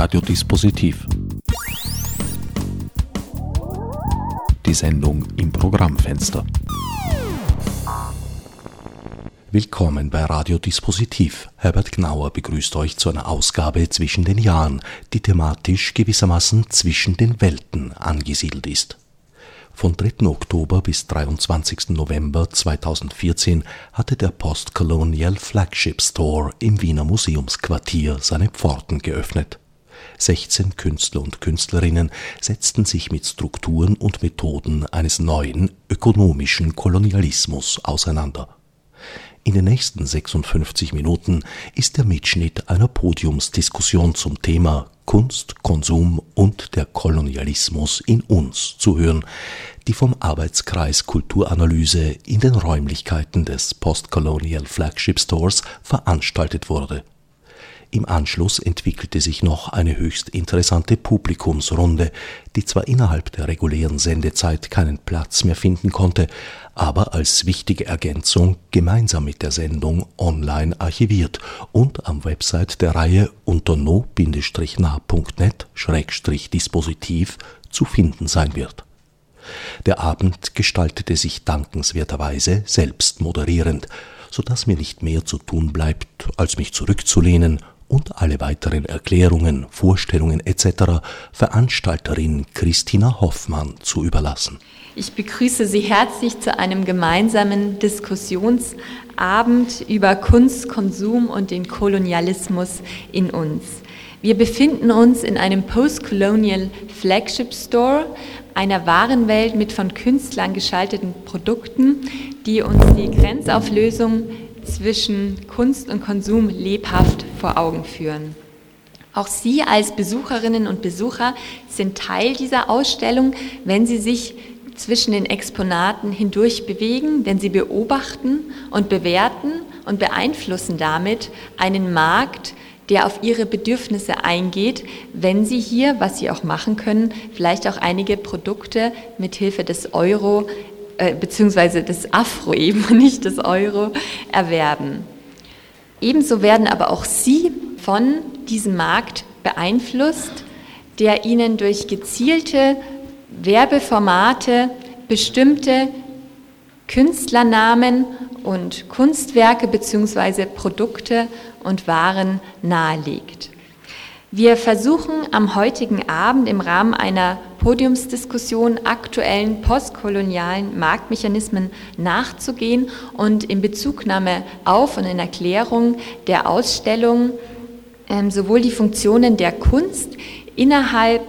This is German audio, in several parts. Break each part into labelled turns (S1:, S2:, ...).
S1: Radiodispositiv. Die Sendung im Programmfenster. Willkommen bei Radiodispositiv. Herbert Gnauer begrüßt euch zu einer Ausgabe zwischen den Jahren, die thematisch gewissermaßen zwischen den Welten angesiedelt ist. Von 3. Oktober bis 23. November 2014 hatte der Postcolonial Flagship Store im Wiener Museumsquartier seine Pforten geöffnet. 16 Künstler und Künstlerinnen setzten sich mit Strukturen und Methoden eines neuen ökonomischen Kolonialismus auseinander. In den nächsten 56 Minuten ist der Mitschnitt einer Podiumsdiskussion zum Thema Kunst, Konsum und der Kolonialismus in uns zu hören, die vom Arbeitskreis Kulturanalyse in den Räumlichkeiten des Postcolonial Flagship Stores veranstaltet wurde im Anschluss entwickelte sich noch eine höchst interessante Publikumsrunde, die zwar innerhalb der regulären Sendezeit keinen Platz mehr finden konnte, aber als wichtige Ergänzung gemeinsam mit der Sendung online archiviert und am Website der Reihe unter no-nah.net-dispositiv zu finden sein wird. Der Abend gestaltete sich dankenswerterweise selbst moderierend, so dass mir nicht mehr zu tun bleibt, als mich zurückzulehnen und alle weiteren Erklärungen, Vorstellungen etc. Veranstalterin Christina Hoffmann zu überlassen.
S2: Ich begrüße Sie herzlich zu einem gemeinsamen Diskussionsabend über Kunst, Konsum und den Kolonialismus in uns. Wir befinden uns in einem Postcolonial Flagship Store, einer Warenwelt mit von Künstlern geschalteten Produkten, die uns die Grenzauflösung zwischen Kunst und Konsum lebhaft vor Augen führen. Auch Sie als Besucherinnen und Besucher sind Teil dieser Ausstellung, wenn Sie sich zwischen den Exponaten hindurch bewegen, denn Sie beobachten und bewerten und beeinflussen damit einen Markt, der auf Ihre Bedürfnisse eingeht, wenn Sie hier, was Sie auch machen können, vielleicht auch einige Produkte mit Hilfe des Euro äh, beziehungsweise des Afro eben, nicht des Euro, erwerben. Ebenso werden aber auch Sie von diesem Markt beeinflusst, der Ihnen durch gezielte Werbeformate bestimmte Künstlernamen und Kunstwerke bzw. Produkte und Waren nahelegt. Wir versuchen am heutigen Abend im Rahmen einer Podiumsdiskussion aktuellen postkolonialen Marktmechanismen nachzugehen und in Bezugnahme auf und in Erklärung der Ausstellung ähm, sowohl die Funktionen der Kunst innerhalb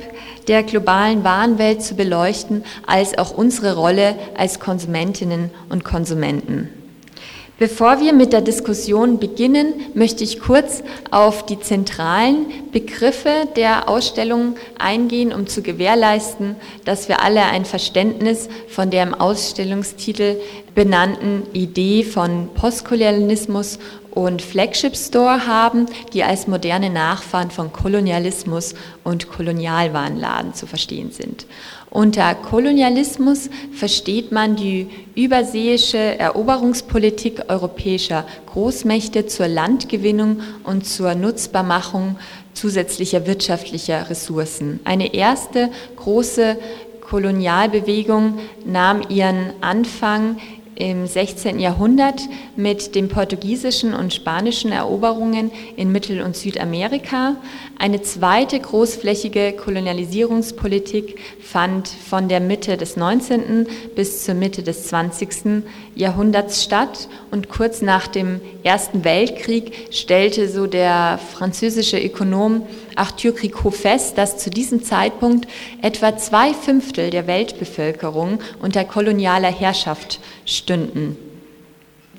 S2: der globalen Warenwelt zu beleuchten, als auch unsere Rolle als Konsumentinnen und Konsumenten. Bevor wir mit der Diskussion beginnen, möchte ich kurz auf die zentralen Begriffe der Ausstellung eingehen, um zu gewährleisten, dass wir alle ein Verständnis von der im Ausstellungstitel benannten Idee von Postkolonialismus und Flagship Store haben, die als moderne Nachfahren von Kolonialismus und Kolonialwarenladen zu verstehen sind. Unter Kolonialismus versteht man die überseeische Eroberungspolitik europäischer Großmächte zur Landgewinnung und zur Nutzbarmachung zusätzlicher wirtschaftlicher Ressourcen. Eine erste große Kolonialbewegung nahm ihren Anfang im 16. Jahrhundert mit den portugiesischen und spanischen Eroberungen in Mittel- und Südamerika. Eine zweite großflächige Kolonialisierungspolitik fand von der Mitte des 19. bis zur Mitte des 20. Jahrhunderts statt und kurz nach dem Ersten Weltkrieg stellte so der französische Ökonom Arthur Cricot fest, dass zu diesem Zeitpunkt etwa zwei Fünftel der Weltbevölkerung unter kolonialer Herrschaft stünden.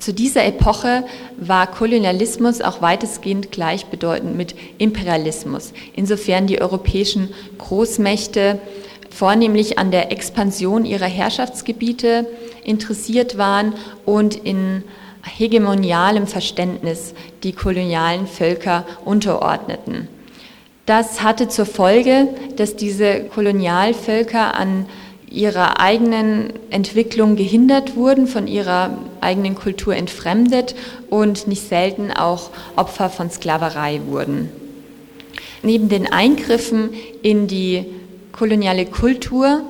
S2: Zu dieser Epoche war Kolonialismus auch weitestgehend gleichbedeutend mit Imperialismus, insofern die europäischen Großmächte vornehmlich an der Expansion ihrer Herrschaftsgebiete interessiert waren und in hegemonialem Verständnis die kolonialen Völker unterordneten. Das hatte zur Folge, dass diese Kolonialvölker an ihrer eigenen Entwicklung gehindert wurden, von ihrer eigenen Kultur entfremdet und nicht selten auch Opfer von Sklaverei wurden. Neben den Eingriffen in die koloniale Kultur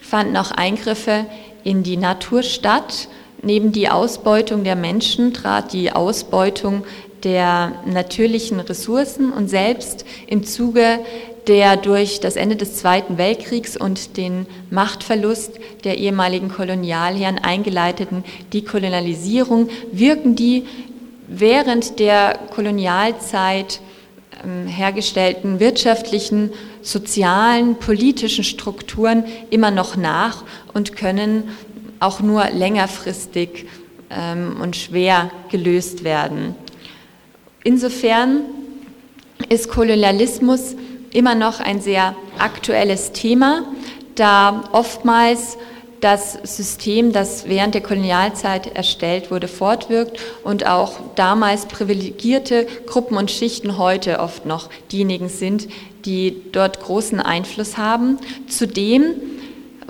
S2: fanden auch Eingriffe in die Natur statt. Neben die Ausbeutung der Menschen trat die Ausbeutung der natürlichen Ressourcen und selbst im Zuge der durch das Ende des Zweiten Weltkriegs und den Machtverlust der ehemaligen Kolonialherren eingeleiteten Dekolonialisierung wirken die während der Kolonialzeit ähm, hergestellten wirtschaftlichen, sozialen, politischen Strukturen immer noch nach und können auch nur längerfristig ähm, und schwer gelöst werden. Insofern ist Kolonialismus immer noch ein sehr aktuelles Thema, da oftmals das System, das während der Kolonialzeit erstellt wurde, fortwirkt und auch damals privilegierte Gruppen und Schichten heute oft noch diejenigen sind, die dort großen Einfluss haben. Zudem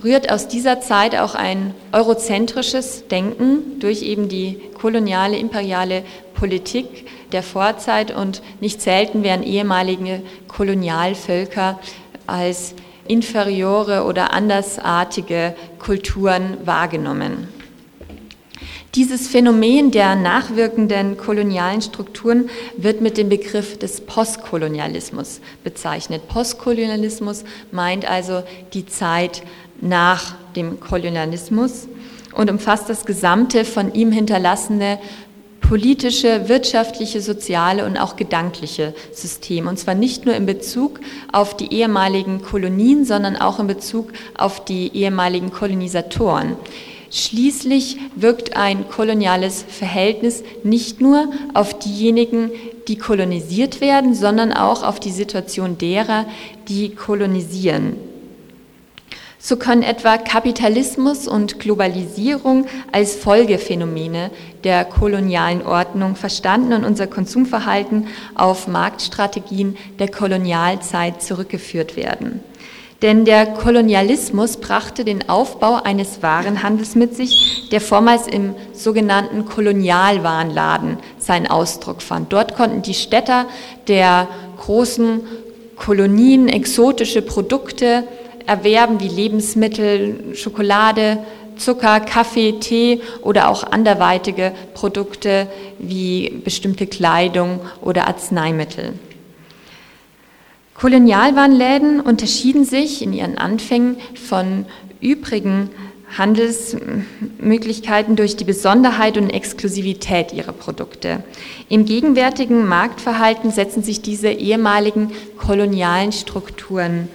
S2: rührt aus dieser Zeit auch ein eurozentrisches Denken durch eben die koloniale, imperiale Politik der Vorzeit und nicht selten werden ehemalige Kolonialvölker als inferiore oder andersartige Kulturen wahrgenommen. Dieses Phänomen der nachwirkenden kolonialen Strukturen wird mit dem Begriff des Postkolonialismus bezeichnet. Postkolonialismus meint also die Zeit nach dem Kolonialismus und umfasst das gesamte von ihm hinterlassene politische, wirtschaftliche, soziale und auch gedankliche System. Und zwar nicht nur in Bezug auf die ehemaligen Kolonien, sondern auch in Bezug auf die ehemaligen Kolonisatoren. Schließlich wirkt ein koloniales Verhältnis nicht nur auf diejenigen, die kolonisiert werden, sondern auch auf die Situation derer, die kolonisieren. So können etwa Kapitalismus und Globalisierung als Folgephänomene der kolonialen Ordnung verstanden und unser Konsumverhalten auf Marktstrategien der Kolonialzeit zurückgeführt werden. Denn der Kolonialismus brachte den Aufbau eines Warenhandels mit sich, der vormals im sogenannten Kolonialwarenladen seinen Ausdruck fand. Dort konnten die Städter der großen Kolonien exotische Produkte erwerben wie Lebensmittel, Schokolade, Zucker, Kaffee, Tee oder auch anderweitige Produkte wie bestimmte Kleidung oder Arzneimittel. Kolonialwarenläden unterschieden sich in ihren Anfängen von übrigen Handelsmöglichkeiten durch die Besonderheit und Exklusivität ihrer Produkte. Im gegenwärtigen Marktverhalten setzen sich diese ehemaligen kolonialen Strukturen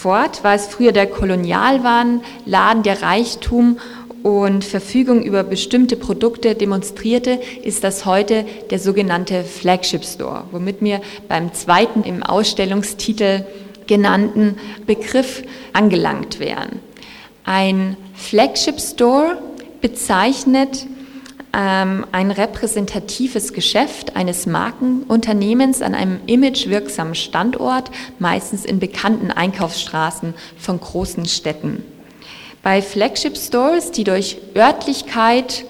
S2: fort. War es früher der Kolonialwarenladen, der Reichtum und Verfügung über bestimmte Produkte demonstrierte, ist das heute der sogenannte Flagship Store, womit wir beim zweiten im Ausstellungstitel genannten Begriff angelangt wären. Ein Flagship Store bezeichnet ähm, ein repräsentatives Geschäft eines Markenunternehmens an einem imagewirksamen Standort, meistens in bekannten Einkaufsstraßen von großen Städten. Bei Flagship Stores, die durch Örtlichkeit,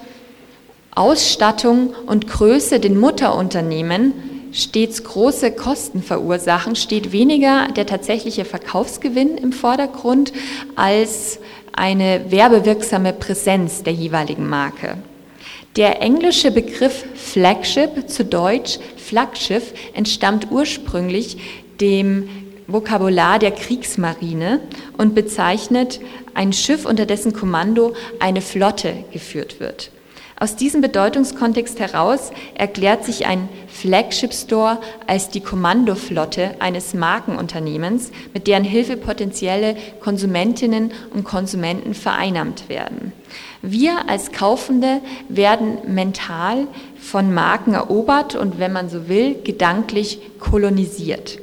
S2: Ausstattung und Größe den Mutterunternehmen stets große Kosten verursachen, steht weniger der tatsächliche Verkaufsgewinn im Vordergrund als eine werbewirksame Präsenz der jeweiligen Marke. Der englische Begriff Flagship, zu Deutsch Flaggschiff, entstammt ursprünglich dem Vokabular der Kriegsmarine und bezeichnet ein Schiff, unter dessen Kommando eine Flotte geführt wird. Aus diesem Bedeutungskontext heraus erklärt sich ein Flagship Store als die Kommandoflotte eines Markenunternehmens, mit deren Hilfe potenzielle Konsumentinnen und Konsumenten vereinnahmt werden. Wir als Kaufende werden mental von Marken erobert und, wenn man so will, gedanklich kolonisiert.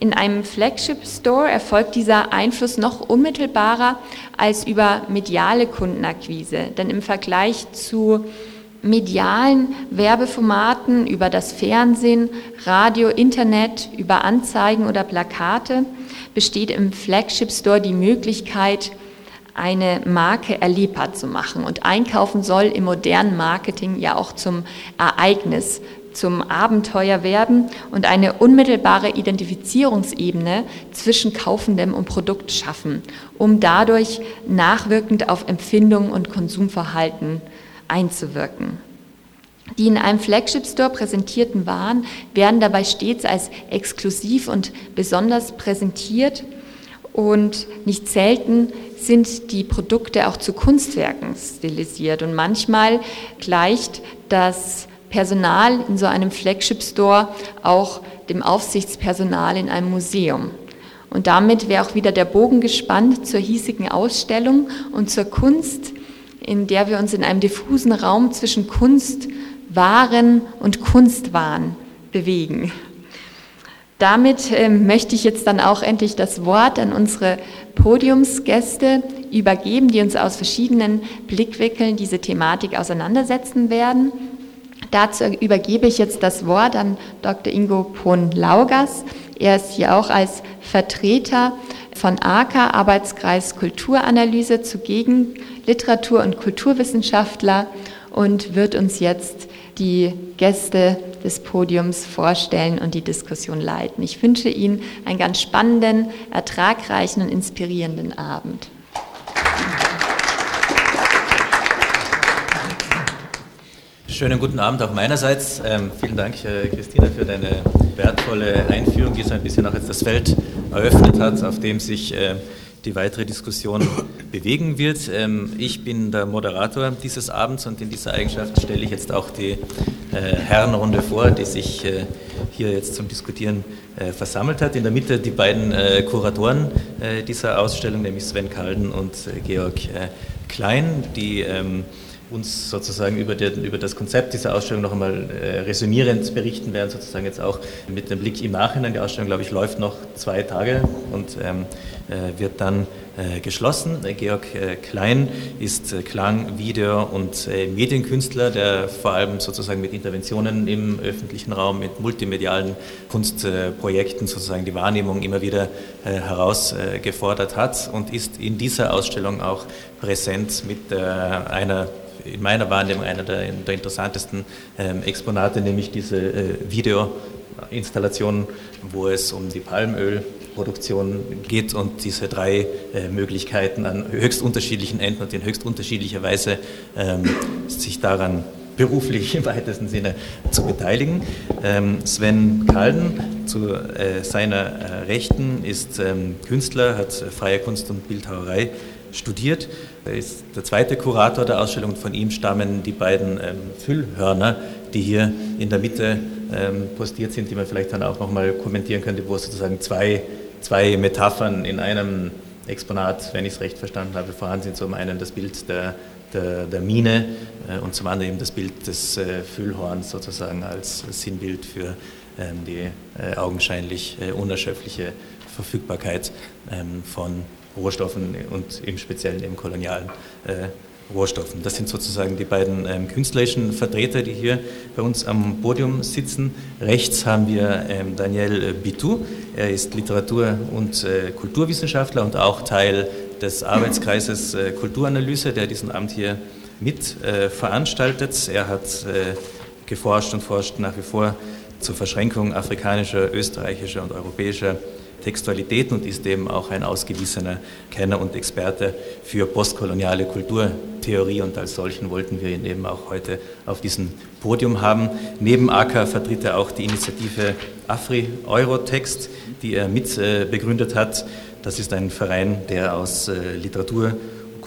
S2: In einem Flagship Store erfolgt dieser Einfluss noch unmittelbarer als über mediale Kundenakquise, denn im Vergleich zu medialen Werbeformaten über das Fernsehen, Radio, Internet, über Anzeigen oder Plakate besteht im Flagship Store die Möglichkeit, eine Marke erlebbar zu machen. Und Einkaufen soll im modernen Marketing ja auch zum Ereignis zum Abenteuer werden und eine unmittelbare Identifizierungsebene zwischen Kaufendem und Produkt schaffen, um dadurch nachwirkend auf Empfindungen und Konsumverhalten einzuwirken. Die in einem Flagship Store präsentierten Waren werden dabei stets als exklusiv und besonders präsentiert und nicht selten sind die Produkte auch zu Kunstwerken stilisiert und manchmal gleicht das Personal in so einem Flagship Store auch dem Aufsichtspersonal in einem Museum. Und damit wäre auch wieder der Bogen gespannt zur hiesigen Ausstellung und zur Kunst, in der wir uns in einem diffusen Raum zwischen Kunst, Waren und Kunstwahn bewegen. Damit äh, möchte ich jetzt dann auch endlich das Wort an unsere Podiumsgäste übergeben, die uns aus verschiedenen Blickwinkeln diese Thematik auseinandersetzen werden. Dazu übergebe ich jetzt das Wort an Dr. Ingo Pohn-Laugas. Er ist hier auch als Vertreter von AKA, Arbeitskreis Kulturanalyse, zugegen Literatur- und Kulturwissenschaftler und wird uns jetzt die Gäste des Podiums vorstellen und die Diskussion leiten. Ich wünsche Ihnen einen ganz spannenden, ertragreichen und inspirierenden Abend.
S3: Schönen guten Abend auch meinerseits. Ähm, vielen Dank, äh, Christina, für deine wertvolle Einführung, die so ein bisschen auch jetzt das Feld eröffnet hat, auf dem sich äh, die weitere Diskussion bewegen wird. Ähm, ich bin der Moderator dieses Abends und in dieser Eigenschaft stelle ich jetzt auch die äh, Herrenrunde vor, die sich äh, hier jetzt zum Diskutieren äh, versammelt hat. In der Mitte die beiden Kuratoren dieser Ausstellung, nämlich Sven Kalden und Georg Klein, die ähm, uns sozusagen über, den, über, das Konzept dieser Ausstellung noch einmal äh, resümierend berichten werden, sozusagen jetzt auch mit dem Blick im Nachhinein. Die Ausstellung, glaube ich, läuft noch zwei Tage und ähm, äh, wird dann äh, geschlossen. Äh, Georg äh, Klein ist äh, Klang-, Video- und Medienkünstler, der vor allem sozusagen mit Interventionen im öffentlichen Raum, mit multimedialen Kunstprojekten sozusagen die Wahrnehmung immer wieder herausgefordert hat und ist in dieser Ausstellung auch präsent mit einer in meiner Wahrnehmung einer der, der interessantesten ähm, Exponate, nämlich diese äh, Videoinstallation, wo es um die Palmölproduktion geht und diese drei äh, Möglichkeiten an höchst unterschiedlichen Enden und in höchst unterschiedlicher Weise ähm, sich daran beruflich im weitesten Sinne zu beteiligen. Ähm, Sven Kalden zu äh, seiner äh, Rechten ist ähm, Künstler, hat freie Kunst und Bildhauerei studiert. Er ist der zweite Kurator der Ausstellung von ihm stammen die beiden ähm, Füllhörner, die hier in der Mitte ähm, postiert sind, die man vielleicht dann auch nochmal kommentieren könnte, wo sozusagen zwei, zwei Metaphern in einem Exponat, wenn ich es recht verstanden habe, vorhanden sind. Zum einen das Bild der, der, der Mine äh, und zum anderen eben das Bild des äh, Füllhorns sozusagen als Sinnbild für ähm, die äh, augenscheinlich äh, unerschöpfliche Verfügbarkeit ähm, von Rohstoffen und im Speziellen eben kolonialen äh, Rohstoffen. Das sind sozusagen die beiden ähm, künstlerischen Vertreter, die hier bei uns am Podium sitzen. Rechts haben wir ähm, Daniel Bitou. Er ist Literatur- und äh, Kulturwissenschaftler und auch Teil des Arbeitskreises äh, Kulturanalyse, der diesen Amt hier mit äh, veranstaltet. Er hat äh, geforscht und forscht nach wie vor zur Verschränkung afrikanischer, österreichischer und europäischer Textualitäten und ist eben auch ein ausgewiesener Kenner und Experte für postkoloniale Kulturtheorie und als solchen wollten wir ihn eben auch heute auf diesem Podium haben. Neben AKA vertritt er auch die Initiative Afri Eurotext, die er mit äh, begründet hat. Das ist ein Verein, der aus äh, Literatur,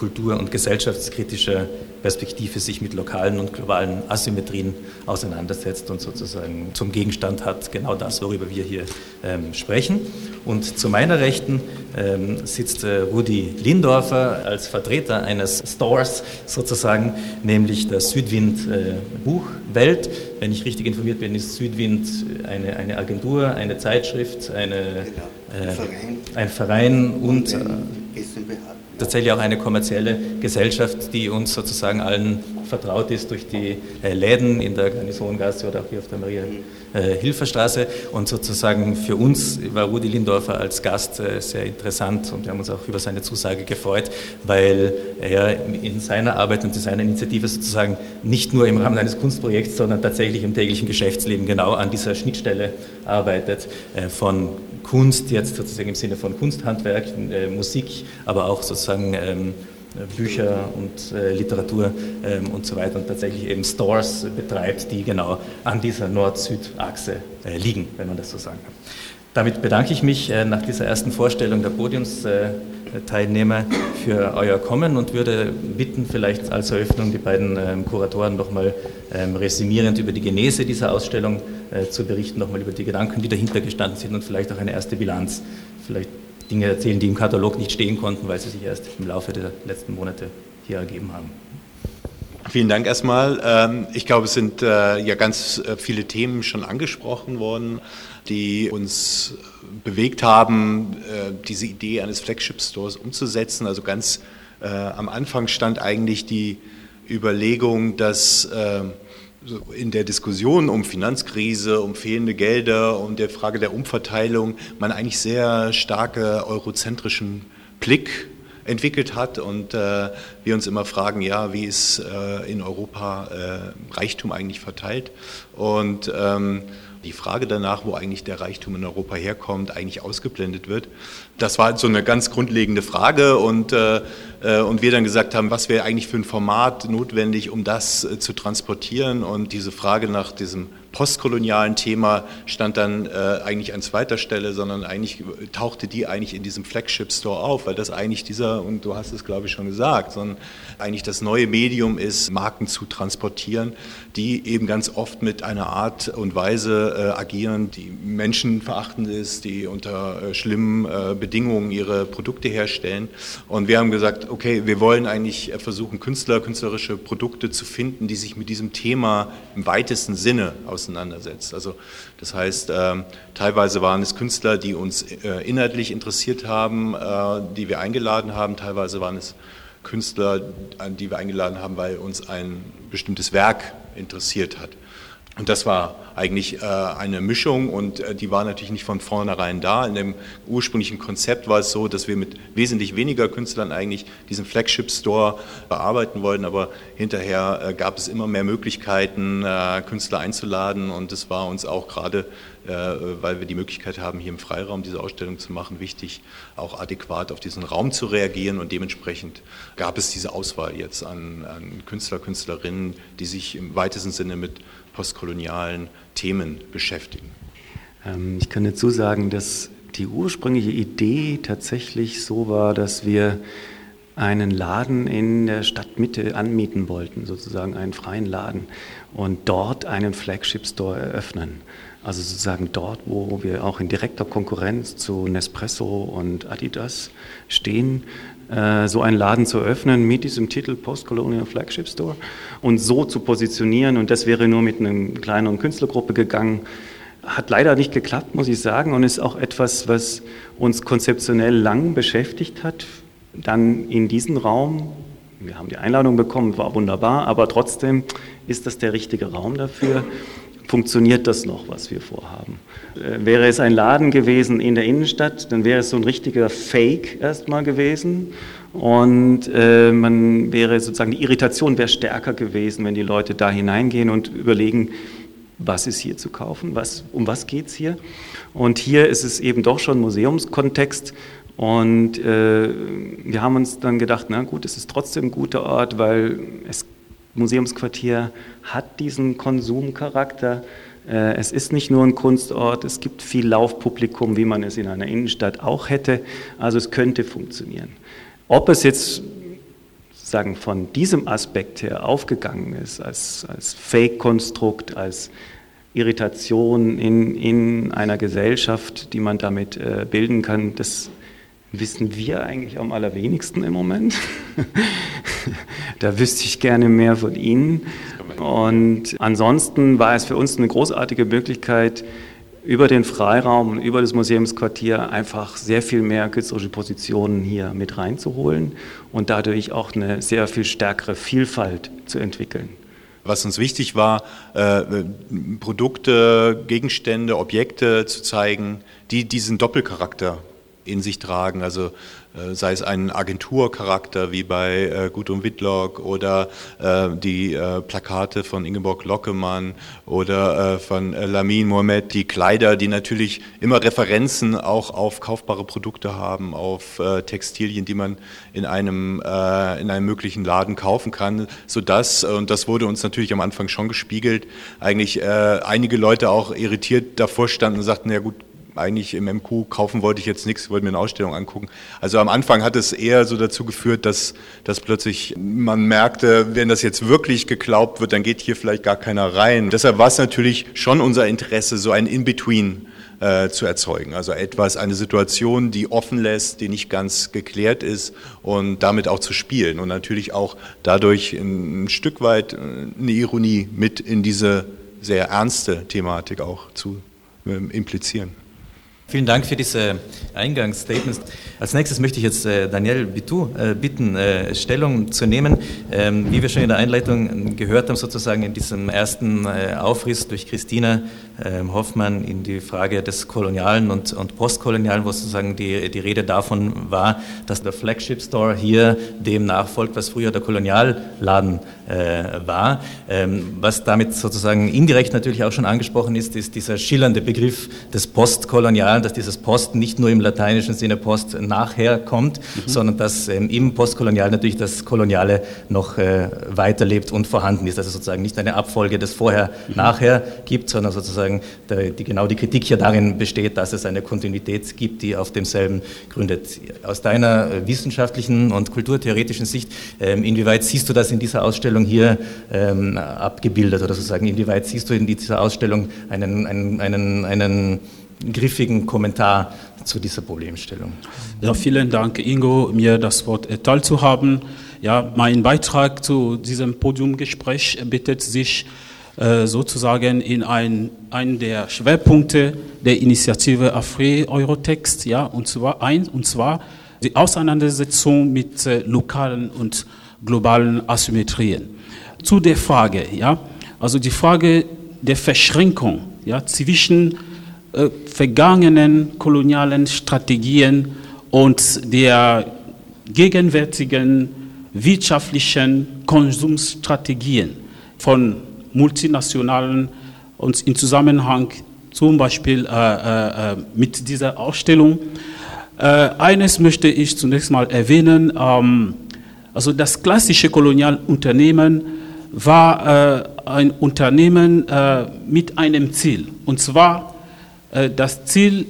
S3: Kultur und gesellschaftskritischer Perspektive sich mit lokalen und globalen Asymmetrien auseinandersetzt und sozusagen zum Gegenstand hat genau das, worüber wir hier ähm, sprechen. Und zu meiner Rechten ähm, sitzt äh, Rudi Lindorfer als Vertreter eines Stores sozusagen, nämlich der Südwind äh, Buchwelt. Wenn ich richtig informiert bin, ist Südwind eine, eine Agentur, eine Zeitschrift, eine, genau. äh, ein Verein und,
S4: und
S3: äh, tatsächlich auch eine kommerzielle Gesellschaft, die uns sozusagen allen vertraut ist durch die äh, Läden in der Garnisongasse oder auch hier auf der Maria-Hilfer-Straße. Und sozusagen für uns war Rudi Lindorfer als Gast äh, sehr interessant und wir haben uns auch über seine Zusage gefreut, weil er in seiner Arbeit und in seiner Initiative sozusagen nicht nur im Rahmen eines Kunstprojekts, sondern tatsächlich im täglichen Geschäftsleben genau an dieser Schnittstelle arbeitet äh, von Kunst, jetzt sozusagen im Sinne von Kunsthandwerk, Musik, aber auch sozusagen ähm, äh, Bücher und äh, Literatur ähm, und so weiter und tatsächlich eben Stores betreibt, die genau an dieser Nord-Süd-Achse äh, liegen, wenn man das so sagen kann. Damit bedanke ich mich äh, nach dieser ersten Vorstellung der Podiumsteilnehmer für euer Kommen und würde bitten, vielleicht als Eröffnung die beiden ähm, Kuratoren nochmal ähm, resümierend über die Genese dieser Ausstellung äh, zu berichten, nochmal über die Gedanken, die dahinter gestanden sind und vielleicht auch eine erste Bilanz, vielleicht Dinge erzählen, die im Katalog nicht stehen konnten, weil sie sich erst im Laufe der letzten Monate hier ergeben haben.
S4: Vielen Dank erstmal. Ähm, ich glaube, es sind äh, ja ganz äh, viele Themen schon angesprochen worden, die uns bewegt haben, äh, diese Idee eines Flagship Stores umzusetzen. Also ganz am Anfang stand eigentlich die Überlegung, dass in der Diskussion um Finanzkrise, um fehlende Gelder, um der Frage der Umverteilung man eigentlich sehr starke eurozentrischen Blick entwickelt hat und äh, wir uns immer fragen, ja, wie ist äh, in Europa äh, Reichtum eigentlich verteilt? Und ähm, die Frage danach, wo eigentlich der Reichtum in Europa herkommt, eigentlich ausgeblendet wird. Das war so eine ganz grundlegende Frage und, äh, äh, und wir dann gesagt haben, was wäre eigentlich für ein Format notwendig, um das äh, zu transportieren und diese Frage nach diesem postkolonialen Thema stand dann äh, eigentlich an zweiter Stelle, sondern eigentlich tauchte die eigentlich in diesem Flagship Store auf, weil das eigentlich dieser, und du hast es glaube ich schon gesagt, sondern eigentlich das neue Medium ist, Marken zu transportieren, die eben ganz oft mit einer Art und Weise äh, agieren, die menschenverachtend ist, die unter äh, schlimmen äh, Bedingungen ihre Produkte herstellen. Und wir haben gesagt, okay, wir wollen eigentlich versuchen, Künstler, künstlerische Produkte zu finden, die sich mit diesem Thema im weitesten Sinne aus auseinandersetzt. Also das heißt, äh, teilweise waren es Künstler, die uns äh, inhaltlich interessiert haben, äh, die wir eingeladen haben, teilweise waren es Künstler, die wir eingeladen haben, weil uns ein bestimmtes Werk interessiert hat. Und das war eigentlich äh, eine Mischung und äh, die war natürlich nicht von vornherein da. In dem ursprünglichen Konzept war es so, dass wir mit wesentlich weniger Künstlern eigentlich diesen Flagship Store bearbeiten wollten, aber hinterher äh, gab es immer mehr Möglichkeiten, äh, Künstler einzuladen und es war uns auch gerade, äh, weil wir die Möglichkeit haben, hier im Freiraum diese Ausstellung zu machen, wichtig, auch adäquat auf diesen Raum zu reagieren und dementsprechend gab es diese Auswahl jetzt an, an Künstler, Künstlerinnen, die sich im weitesten Sinne mit postkolonialen Themen beschäftigen.
S5: Ähm, ich kann dazu sagen, dass die ursprüngliche Idee tatsächlich so war, dass wir einen Laden in der Stadtmitte anmieten wollten, sozusagen einen freien Laden, und dort einen Flagship Store eröffnen. Also sozusagen dort, wo wir auch in direkter Konkurrenz zu Nespresso und Adidas stehen, so einen Laden zu öffnen mit diesem Titel Postcolonial Flagship Store und so zu positionieren. Und das wäre nur mit einer kleineren Künstlergruppe gegangen. Hat leider nicht geklappt, muss ich sagen, und ist auch etwas, was uns konzeptionell lang beschäftigt hat. Dann in diesen Raum, wir haben die Einladung bekommen, war wunderbar, aber trotzdem ist das der richtige Raum dafür funktioniert das noch, was wir vorhaben. Äh, wäre es ein Laden gewesen in der Innenstadt, dann wäre es so ein richtiger Fake erstmal gewesen. Und äh, man wäre sozusagen, die Irritation wäre stärker gewesen, wenn die Leute da hineingehen und überlegen, was ist hier zu kaufen, was, um was geht es hier. Und hier ist es eben doch schon Museumskontext. Und äh, wir haben uns dann gedacht, na gut, es ist trotzdem ein guter Ort, weil es Museumsquartier hat diesen Konsumcharakter. Äh, es ist nicht nur ein Kunstort, es gibt viel Laufpublikum, wie man es in einer Innenstadt auch hätte. Also es könnte funktionieren. Ob es jetzt sagen, von diesem Aspekt her aufgegangen ist, als, als Fake-Konstrukt, als Irritation in, in einer Gesellschaft, die man damit äh, bilden kann, das wissen wir eigentlich am allerwenigsten im Moment. da wüsste ich gerne mehr von Ihnen. Und ansonsten war es für uns eine großartige Möglichkeit, über den Freiraum und über das Museumsquartier einfach sehr viel mehr künstlerische Positionen hier mit reinzuholen und dadurch auch eine sehr viel stärkere Vielfalt zu entwickeln.
S4: Was uns wichtig war, äh, Produkte, Gegenstände, Objekte zu zeigen, die diesen Doppelcharakter in sich tragen. Also äh, sei es ein Agenturcharakter wie bei äh, Gudrun Whitlock oder äh, die äh, Plakate von Ingeborg Lockemann oder äh, von äh, Lamin Mohamed, die Kleider, die natürlich immer Referenzen auch auf kaufbare Produkte haben, auf Textilien, die man in einem, in einem möglichen Laden kaufen kann, sodass, und das wurde uns natürlich am Anfang schon gespiegelt, eigentlich einige Leute auch irritiert davor standen und sagten, ja gut, eigentlich im MQ kaufen wollte ich jetzt nichts, wollte mir eine Ausstellung angucken. Also am Anfang hat es eher so dazu geführt, dass, dass plötzlich man merkte, wenn das jetzt wirklich geglaubt wird, dann geht hier vielleicht gar keiner rein. Deshalb war es natürlich schon unser Interesse, so ein In-Between äh, zu erzeugen. Also etwas, eine Situation, die offen lässt, die nicht ganz geklärt ist und damit auch zu spielen und natürlich auch dadurch ein, Stück weit äh, eine Ironie mit in diese sehr ernste Thematik auch zu äh, implizieren.
S3: Vielen Dank für diese Eingangsstatements. Als nächstes möchte ich jetzt äh, Daniel Bitou äh, bitten, äh, Stellung zu nehmen. Ähm, wie wir schon in der Einleitung gehört haben, sozusagen in diesem ersten Aufriss durch Christina ähm, Hoffmann in die Frage des Kolonialen und, Postkolonialen, wo sozusagen die Rede davon war, dass der Flagship Store hier dem nachfolgt, was früher der Kolonialladen war. Ähm, was damit sozusagen indirekt natürlich auch schon angesprochen ist, ist dieser schillernde Begriff des Postkolonialen dass dieses Post nicht nur im lateinischen Sinne Post nachher kommt, mhm. sondern dass ähm, im Postkolonial natürlich das Koloniale noch äh, weiterlebt und vorhanden ist. Also sozusagen nicht eine Abfolge des Vorher-Nachher mhm. gibt, sondern sozusagen die, genau die Kritik hier darin besteht, dass es eine Kontinuität gibt, die auf demselben gründet. Aus deiner äh, wissenschaftlichen und kulturtheoretischen Sicht, ähm, inwieweit siehst du das in dieser Ausstellung hier ähm, abgebildet oder sozusagen, inwieweit siehst du in dieser Ausstellung einen, einen, einen, einen griffigen Kommentar zu dieser Problemstellung.
S6: Ja, vielen Dank, Ingo, mir das Wort erteilt zu haben. Ja, mein Beitrag zu diesem Podiumgespräch bittet sich äh, sozusagen in ein, einen der Schwerpunkte der Initiative Afri Eurotext, ja, und zwar ein, und zwar die Auseinandersetzung mit äh, lokalen und globalen Asymmetrien. Zu der Frage, ja, also die Frage der Verschränkung, ja, zwischen äh, vergangenen kolonialen Strategien und der gegenwärtigen wirtschaftlichen Konsumstrategien von multinationalen und in Zusammenhang zum Beispiel äh, äh, mit dieser Ausstellung. Äh, eines möchte ich zunächst mal erwähnen. Ähm, also das klassische Kolonialunternehmen war äh, ein Unternehmen äh, mit einem Ziel, und zwar äh, das Ziel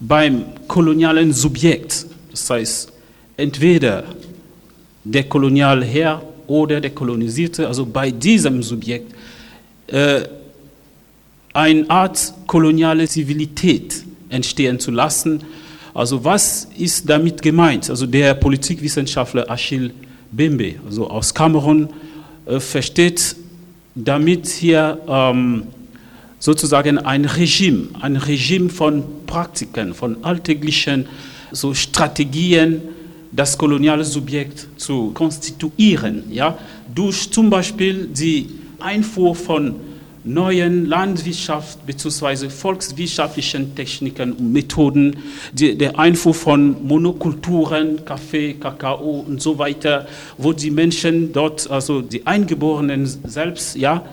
S6: beim kolonialen Subjekt, das heißt entweder der Kolonialherr oder der Kolonisierte, also bei diesem Subjekt, äh, eine Art koloniale Zivilität entstehen zu lassen. Also was ist damit gemeint? Also der Politikwissenschaftler Achille Bembe, also aus Kamerun, äh, versteht damit hier ähm, sozusagen ein Regime, ein Regime von Praktiken, von alltäglichen so Strategien, das koloniale Subjekt zu konstituieren, ja, durch zum Beispiel die Einfuhr von neuen Landwirtschaft bzw. volkswirtschaftlichen Techniken und Methoden, die, der Einfuhr von Monokulturen, Kaffee, Kakao und so weiter, wo die Menschen dort, also die Eingeborenen selbst, ja,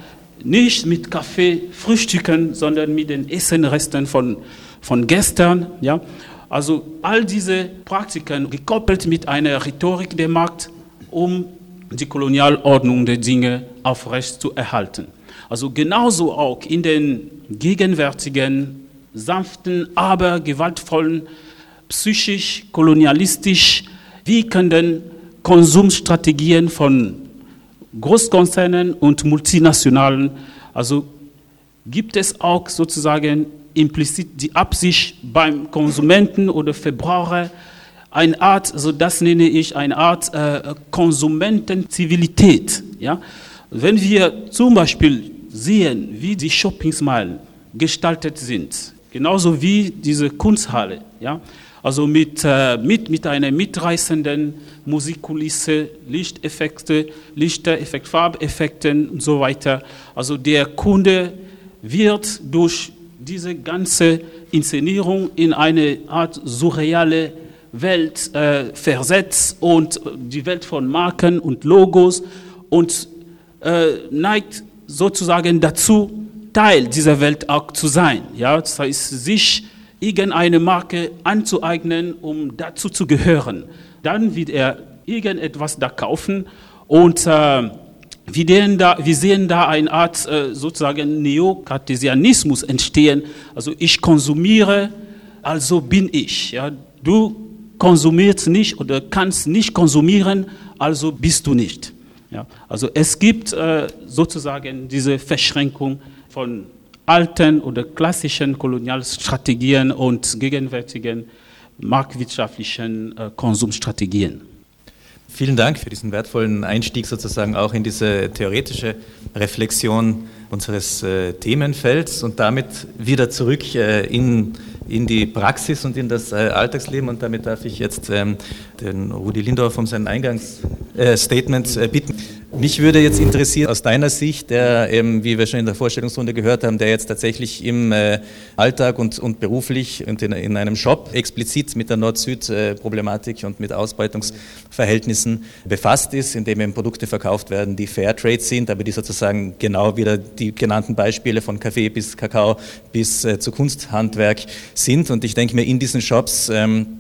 S6: nicht mit Kaffee frühstücken, sondern mit den Essenresten von, von gestern. Ja? Also all diese Praktiken gekoppelt mit einer Rhetorik der Macht, um die Kolonialordnung der Dinge aufrecht zu erhalten. Also genauso auch in den gegenwärtigen, sanften, aber gewaltvollen, psychisch, kolonialistisch wirkenden Konsumstrategien von Großkonzernen und Multinationalen. Also gibt es auch sozusagen implizit die Absicht beim Konsumenten oder Verbraucher, eine Art, so das nenne ich eine Art äh, Konsumentenzivilität. Ja? Wenn wir zum Beispiel sehen, wie die Shoppingmeilen gestaltet sind, genauso wie diese Kunsthalle. Ja? Also mit, äh, mit, mit einer mitreißenden Musikkulisse, Lichteffekte, Lichtereffekt, Farbeffekten und so weiter. Also der Kunde wird durch diese ganze Inszenierung in eine Art surreale Welt äh, versetzt und die Welt von Marken und Logos und äh, neigt sozusagen dazu, Teil dieser Welt auch zu sein. Ja? Das heißt, sich irgendeine Marke anzueignen, um dazu zu gehören. Dann wird er irgendetwas da kaufen und äh, wir, sehen da, wir sehen da eine Art äh, sozusagen Neokartesianismus entstehen. Also ich konsumiere, also bin ich. Ja? Du konsumierst nicht oder kannst nicht konsumieren, also bist du nicht. Ja? Also es gibt äh, sozusagen diese Verschränkung von alten oder klassischen Kolonialstrategien und gegenwärtigen marktwirtschaftlichen äh, Konsumstrategien.
S3: Vielen Dank für diesen wertvollen Einstieg sozusagen auch in diese theoretische Reflexion unseres äh, Themenfelds und damit wieder zurück äh, in, in die Praxis und in das äh, Alltagsleben. Und damit darf ich jetzt ähm, den Rudi Lindorf um sein Eingangsstatement äh, bitten. Mich würde jetzt interessieren, aus deiner Sicht, der, eben, wie wir schon in der Vorstellungsrunde gehört haben, der jetzt tatsächlich im äh, Alltag und, und beruflich und in, in, einem Shop explizit mit der Nord-Süd-Problematik und mit Ausbeutungsverhältnissen befasst ist, in dem eben Produkte verkauft werden, die Fairtrade sind, aber die sozusagen genau wieder die genannten Beispiele von Kaffee bis Kakao bis äh, zu Kunsthandwerk sind. Und ich denke mir, in diesen Shops ähm,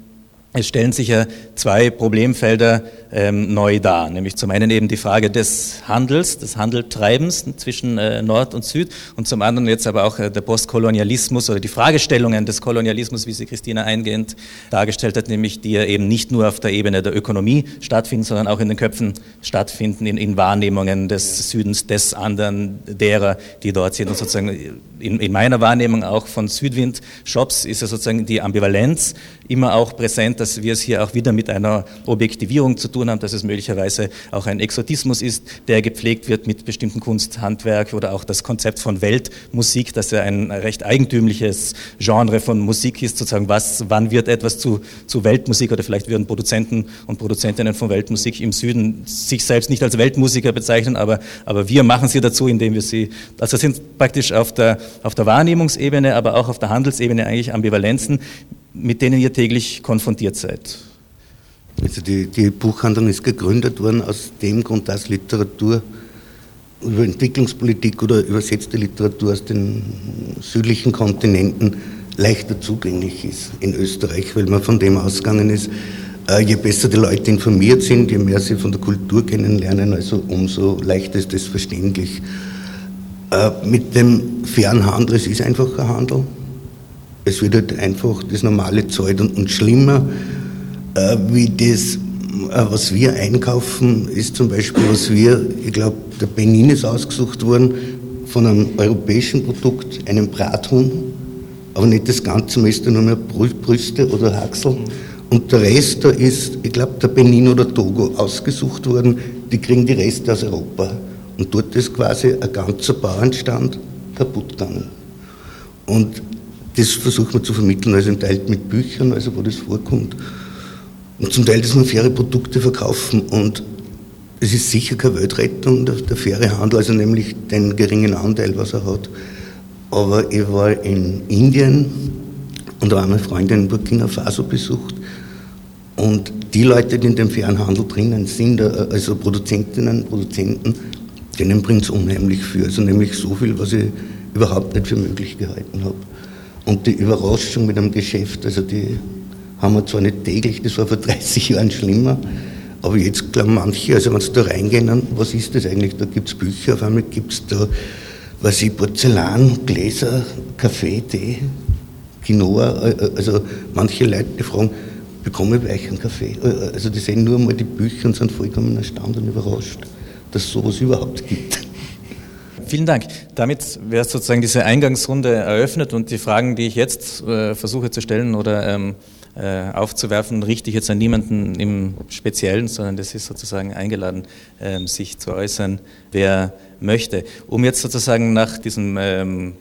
S3: es stellen sich ja zwei Problemfelder ähm, neu dar, nämlich zum einen eben die Frage des Handels, des Handeltreibens zwischen äh, Nord und Süd und zum anderen jetzt aber auch äh, der Postkolonialismus oder die Fragestellungen des Kolonialismus, wie sie Christina eingehend dargestellt hat, nämlich die ja eben nicht nur auf der Ebene der Ökonomie stattfinden, sondern auch in den Köpfen stattfinden, in, in Wahrnehmungen des Südens, des anderen, derer, die dort sind. Und sozusagen in, in meiner Wahrnehmung auch von Südwind-Shops ist ja sozusagen die Ambivalenz immer auch präsent, dass wir es hier auch wieder mit einer Objektivierung zu tun haben, dass es möglicherweise auch ein Exotismus ist, der gepflegt wird mit bestimmten Kunsthandwerk oder auch das Konzept von Weltmusik, das ja ein recht eigentümliches Genre von Musik ist, sozusagen was, wann wird etwas zu, zu Weltmusik? Oder vielleicht würden Produzenten und Produzentinnen von Weltmusik im Süden sich selbst nicht als Weltmusiker bezeichnen, aber, aber wir machen sie dazu, indem wir sie, also sind praktisch auf der, auf der Wahrnehmungsebene, aber auch auf der Handelsebene eigentlich Ambivalenzen, mit denen ihr täglich konfrontiert seid?
S7: Also die, die Buchhandlung ist gegründet worden aus dem Grund, dass Literatur über Entwicklungspolitik oder übersetzte Literatur aus den südlichen Kontinenten leichter zugänglich ist in Österreich, weil man von dem ausgegangen ist, äh, je besser die Leute informiert sind, je mehr sie von der Kultur kennenlernen, also umso leichter ist das verständlich. Äh, mit dem fairen Handel, es ist einfach ein Handel, es wird halt einfach das normale Zeug und, und schlimmer, äh, wie das, äh, was wir einkaufen, ist zum Beispiel, was wir, ich glaube, der Benin ist ausgesucht worden von einem europäischen Produkt, einem Brathuhn, aber nicht das Ganze, da nur mehr Brüste oder Haxel. Und der Rest, da ist, ich glaube, der Benin oder Togo ausgesucht worden, die kriegen die Reste aus Europa. Und dort ist quasi ein ganzer Bauernstand kaputt gegangen. Und das versucht man zu vermitteln, also im Teil mit Büchern, also wo das vorkommt. Und zum Teil, dass man faire Produkte verkaufen und es ist sicher keine Weltrettung, der, der faire Handel, also nämlich den geringen Anteil, was er hat. Aber ich war in Indien und da haben meine Freundin in Burkina Faso besucht und die Leute, die in dem fairen Handel drinnen sind, äh, also Produzentinnen, Produzenten, denen bringt es unheimlich viel. Also nämlich so viel, was ich überhaupt nicht für möglich gehalten habe. Und die Überraschung mit dem Geschäft, also die haben wir zwar nicht täglich, das war vor 30 Jahren schlimmer, aber jetzt glauben manche, also wenn sie da reingehen, was ist das eigentlich? Da gibt es Bücher, auf einmal gibt es da, was ich, Porzellan, Gläser, Kaffee, Tee, Quinoa, äh, äh, also manche Leute fragen, bekomme ich weichen Kaffee? Äh, also die sehen nur mal die Bücher und sind vollkommen erstaunt und überrascht, dass es sowas überhaupt gibt.
S3: Vielen Dank. Damit wäre sozusagen diese Eingangsrunde eröffnet und die Fragen, die ich jetzt äh, versuche zu stellen oder ähm, äh, aufzuwerfen, richte ich jetzt an niemanden im Speziellen, sondern das ist sozusagen eingeladen, ähm, sich zu äußern, wer möchte. Um jetzt sozusagen nach diesem ähm,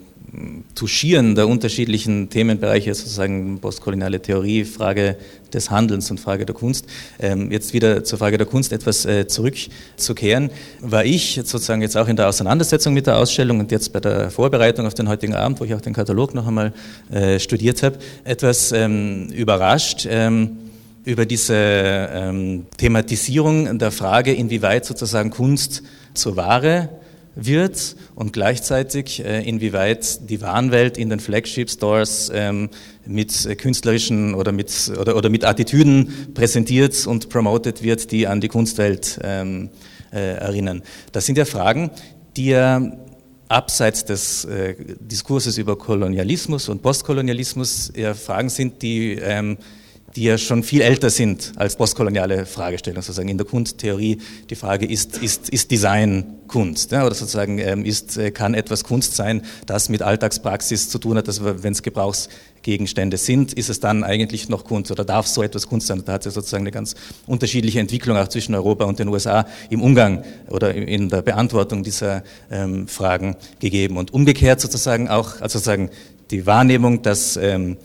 S3: Touchieren der unterschiedlichen Themenbereiche, sozusagen postkoloniale Theorie, Frage des Handelns und Frage der Kunst, ähm, jetzt wieder zur Frage der Kunst etwas äh, zurückzukehren, war ich sozusagen jetzt auch in der Auseinandersetzung mit der Ausstellung und jetzt bei der Vorbereitung auf den heutigen Abend, wo ich auch den Katalog noch einmal äh, studiert habe, etwas ähm, überrascht ähm, über diese Thematisierung der Frage, inwieweit sozusagen Kunst zur Ware wird und gleichzeitig äh, inwieweit die Warenwelt in den Flagship Stores ähm, mit künstlerischen oder mit, oder, oder mit Attitüden präsentiert und promotet wird, die an die Kunstwelt ähm, äh, erinnern. Das sind ja Fragen, die ja abseits des äh, Diskurses über Kolonialismus und Postkolonialismus ja Fragen sind, die ähm, die ja schon viel älter sind als postkoloniale Fragestellungen. Sozusagen in der Kunsttheorie die Frage ist, ist, ist Design Kunst? Ja? Oder sozusagen ähm, ist, äh, kann etwas Kunst sein, das mit Alltagspraxis zu tun hat, dass wenn es Gebrauchsgegenstände sind, ist es dann eigentlich noch Kunst oder darf so etwas Kunst sein? Da hat es ja sozusagen eine ganz unterschiedliche Entwicklung auch zwischen Europa und den USA im Umgang oder in der Beantwortung dieser ähm, Fragen gegeben. Und umgekehrt sozusagen auch, also sozusagen die Wahrnehmung, dass ähm,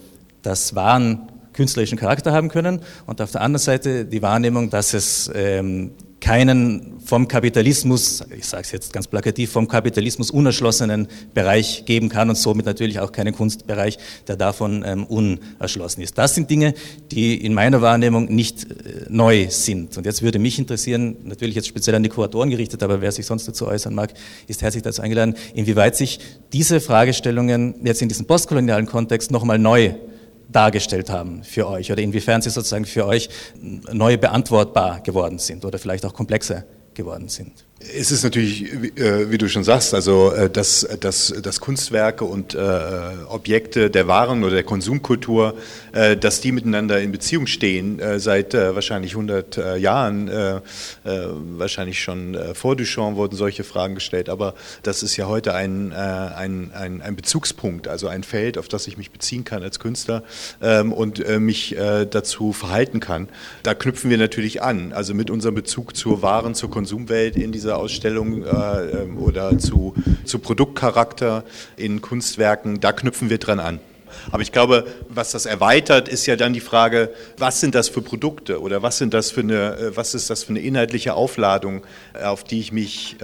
S3: das Waren künstlerischen Charakter haben können und auf der anderen Seite die Wahrnehmung, dass es ähm, keinen vom Kapitalismus, ich sage es jetzt ganz plakativ, vom Kapitalismus unerschlossenen Bereich geben kann und somit natürlich auch keinen Kunstbereich, der davon ähm, unerschlossen ist. Das sind Dinge, die in meiner Wahrnehmung nicht äh, neu sind. Und jetzt würde mich interessieren, natürlich jetzt speziell an die Kuratoren gerichtet, aber wer sich sonst dazu äußern mag, ist herzlich dazu eingeladen, inwieweit sich diese Fragestellungen jetzt in diesem postkolonialen Kontext nochmal neu dargestellt haben für euch oder inwiefern sie sozusagen für euch neu beantwortbar geworden sind oder vielleicht auch komplexer geworden sind.
S4: Es ist natürlich, äh, wie du schon sagst, also äh, dass, dass, dass Kunstwerke und äh, Objekte der Waren oder der Konsumkultur, dass die miteinander in Beziehung stehen, seit wahrscheinlich 100 Jahren, wahrscheinlich schon vor Duchamp wurden solche Fragen gestellt, aber das ist ja heute ein, ein, ein, ein Bezugspunkt, also ein Feld, auf das ich mich beziehen kann als Künstler ähm, und mich dazu verhalten kann. Da knüpfen wir natürlich an, also mit unserem Bezug zur Waren, zur Konsumwelt in dieser Ausstellung äh, ähm, oder zu, zu Produktcharakter in Kunstwerken, da knüpfen wir dran an. Aber ich glaube, was das erweitert, ist ja dann die Frage, was sind das für Produkte oder was sind das für eine, äh, was ist das für eine inhaltliche Aufladung, äh, auf die ich mich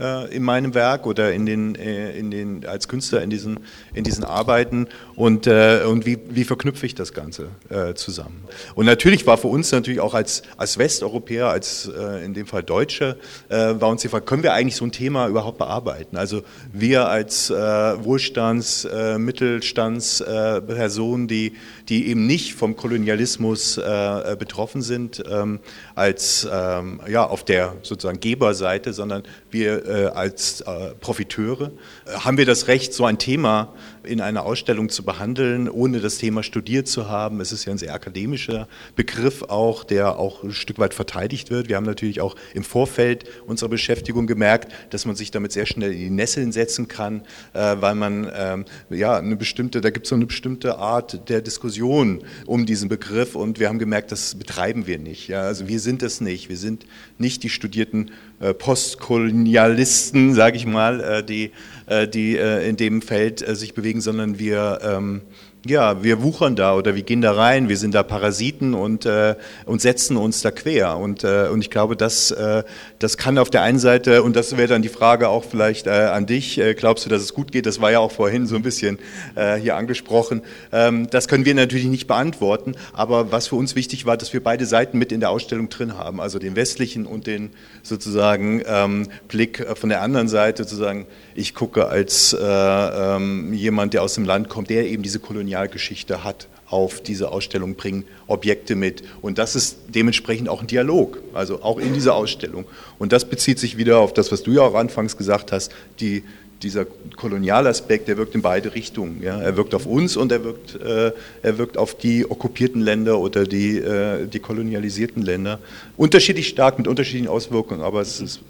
S4: äh, in meinem Werk oder in den, in den, als Künstler in diesen, in diesen Arbeiten und, und wie, wie verknüpfe ich das Ganze zusammen. Und natürlich war für uns natürlich auch als, als Westeuropäer, als in dem Fall Deutsche, war uns die Frage, können wir eigentlich so ein Thema überhaupt bearbeiten? Also wir als Wohlstands-, Mittel- Mittelstandspersonen, die, die eben nicht vom Kolonialismus äh, betroffen sind, ähm, als ähm, ja, auf der sozusagen Geberseite, sondern wir äh, als äh, Profiteure. Haben wir das Recht, so ein Thema in einer Ausstellung zu behandeln, ohne das Thema studiert zu haben? Es ist ja ein sehr akademischer Begriff auch, der auch ein Stück weit verteidigt wird. Wir haben natürlich auch im Vorfeld unserer Beschäftigung gemerkt, dass man sich damit sehr schnell in die Nesseln setzen kann, weil man ähm, ja eine bestimmte, da gibt es so eine bestimmte Art der Diskussion um diesen Begriff und wir haben gemerkt, das betreiben wir nicht. Ja? Also wir sind es nicht. Wir sind nicht die studierten äh, Postkolonialisten, sage ich mal, äh, die, äh, die äh, in dem Feld äh, sich bewegen, sondern wir ähm, ja, wir wuchern da oder wir gehen da rein, wir sind da Parasiten und, äh, und setzen uns da quer. Und, äh, und ich glaube, das, äh, das kann auf der einen Seite, und das wäre dann die Frage auch vielleicht äh, an dich, äh, glaubst du, dass es gut geht? Das war ja auch vorhin so ein bisschen äh, hier angesprochen. Ähm, das können wir natürlich nicht beantworten, aber was für uns wichtig war, dass wir beide Seiten mit in der Ausstellung drin haben, also den westlichen und den sozusagen ähm, Blick von der anderen Seite, sozusagen, ich gucke als äh, ähm, jemand, der aus dem Land kommt, der eben diese Kolonialgeschichte hat, auf diese Ausstellung bringen Objekte mit. Und das ist dementsprechend auch ein Dialog, also auch in dieser Ausstellung. Und das bezieht sich wieder auf das, was du ja auch anfangs gesagt hast, die, dieser Kolonialaspekt, der wirkt in beide Richtungen. Ja. Er wirkt auf uns und er wirkt, äh, er wirkt auf die okkupierten Länder oder die, äh, die kolonialisierten Länder. Unterschiedlich stark mit unterschiedlichen Auswirkungen, aber es ist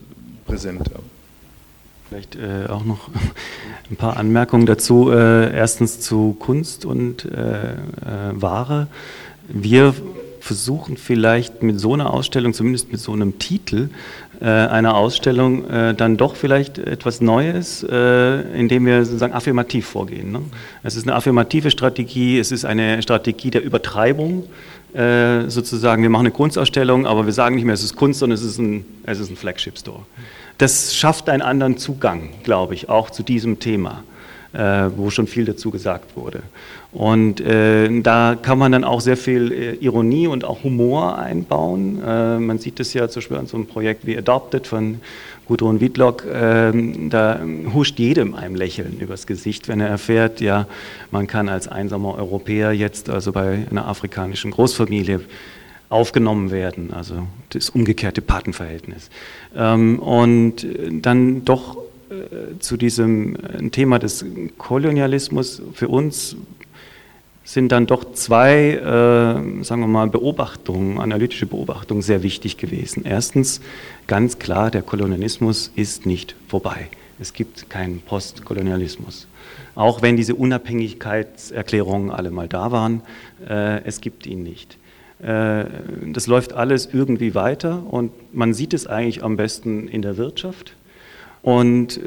S4: präsent.
S5: Vielleicht äh, auch noch ein paar Anmerkungen dazu. Äh, erstens zu Kunst und äh, äh, Ware. Wir versuchen vielleicht mit so einer Ausstellung, zumindest mit so einem Titel, äh, einer Ausstellung äh, dann doch vielleicht etwas Neues, indem wir sozusagen affirmativ vorgehen. Ne? Es ist eine affirmative Strategie, es ist eine Strategie der Übertreibung. Sozusagen, wir machen eine Kunstausstellung, aber wir sagen nicht mehr, es ist Kunst, sondern es ist ein, es ist ein Flagship Store. Das schafft einen anderen Zugang, glaube ich, auch zu diesem Thema äh, wo schon viel dazu gesagt wurde. Und äh, da kann man dann auch sehr viel äh, Ironie und auch Humor einbauen. Äh, man sieht es ja zum Beispiel an so einem Projekt wie Adopted von Gudrun Wiedlock, ähm, da huscht jedem ein Lächeln übers Gesicht, wenn er erfährt, ja, man kann als einsamer Europäer jetzt also bei einer afrikanischen Großfamilie aufgenommen werden, also das umgekehrte Patenverhältnis. Ähm, und dann doch äh, zu diesem äh, Thema des Kolonialismus für uns sind dann doch zwei, äh, sagen wir mal, Beobachtungen, analytische Beobachtungen sehr wichtig gewesen. Erstens, ganz klar, der Kolonialismus ist nicht vorbei. Es gibt keinen Postkolonialismus. Auch wenn diese Unabhängigkeitserklärungen alle mal da waren, äh, es gibt ihn nicht. Äh, das läuft alles irgendwie weiter und man sieht es eigentlich am besten in der Wirtschaft. Und äh,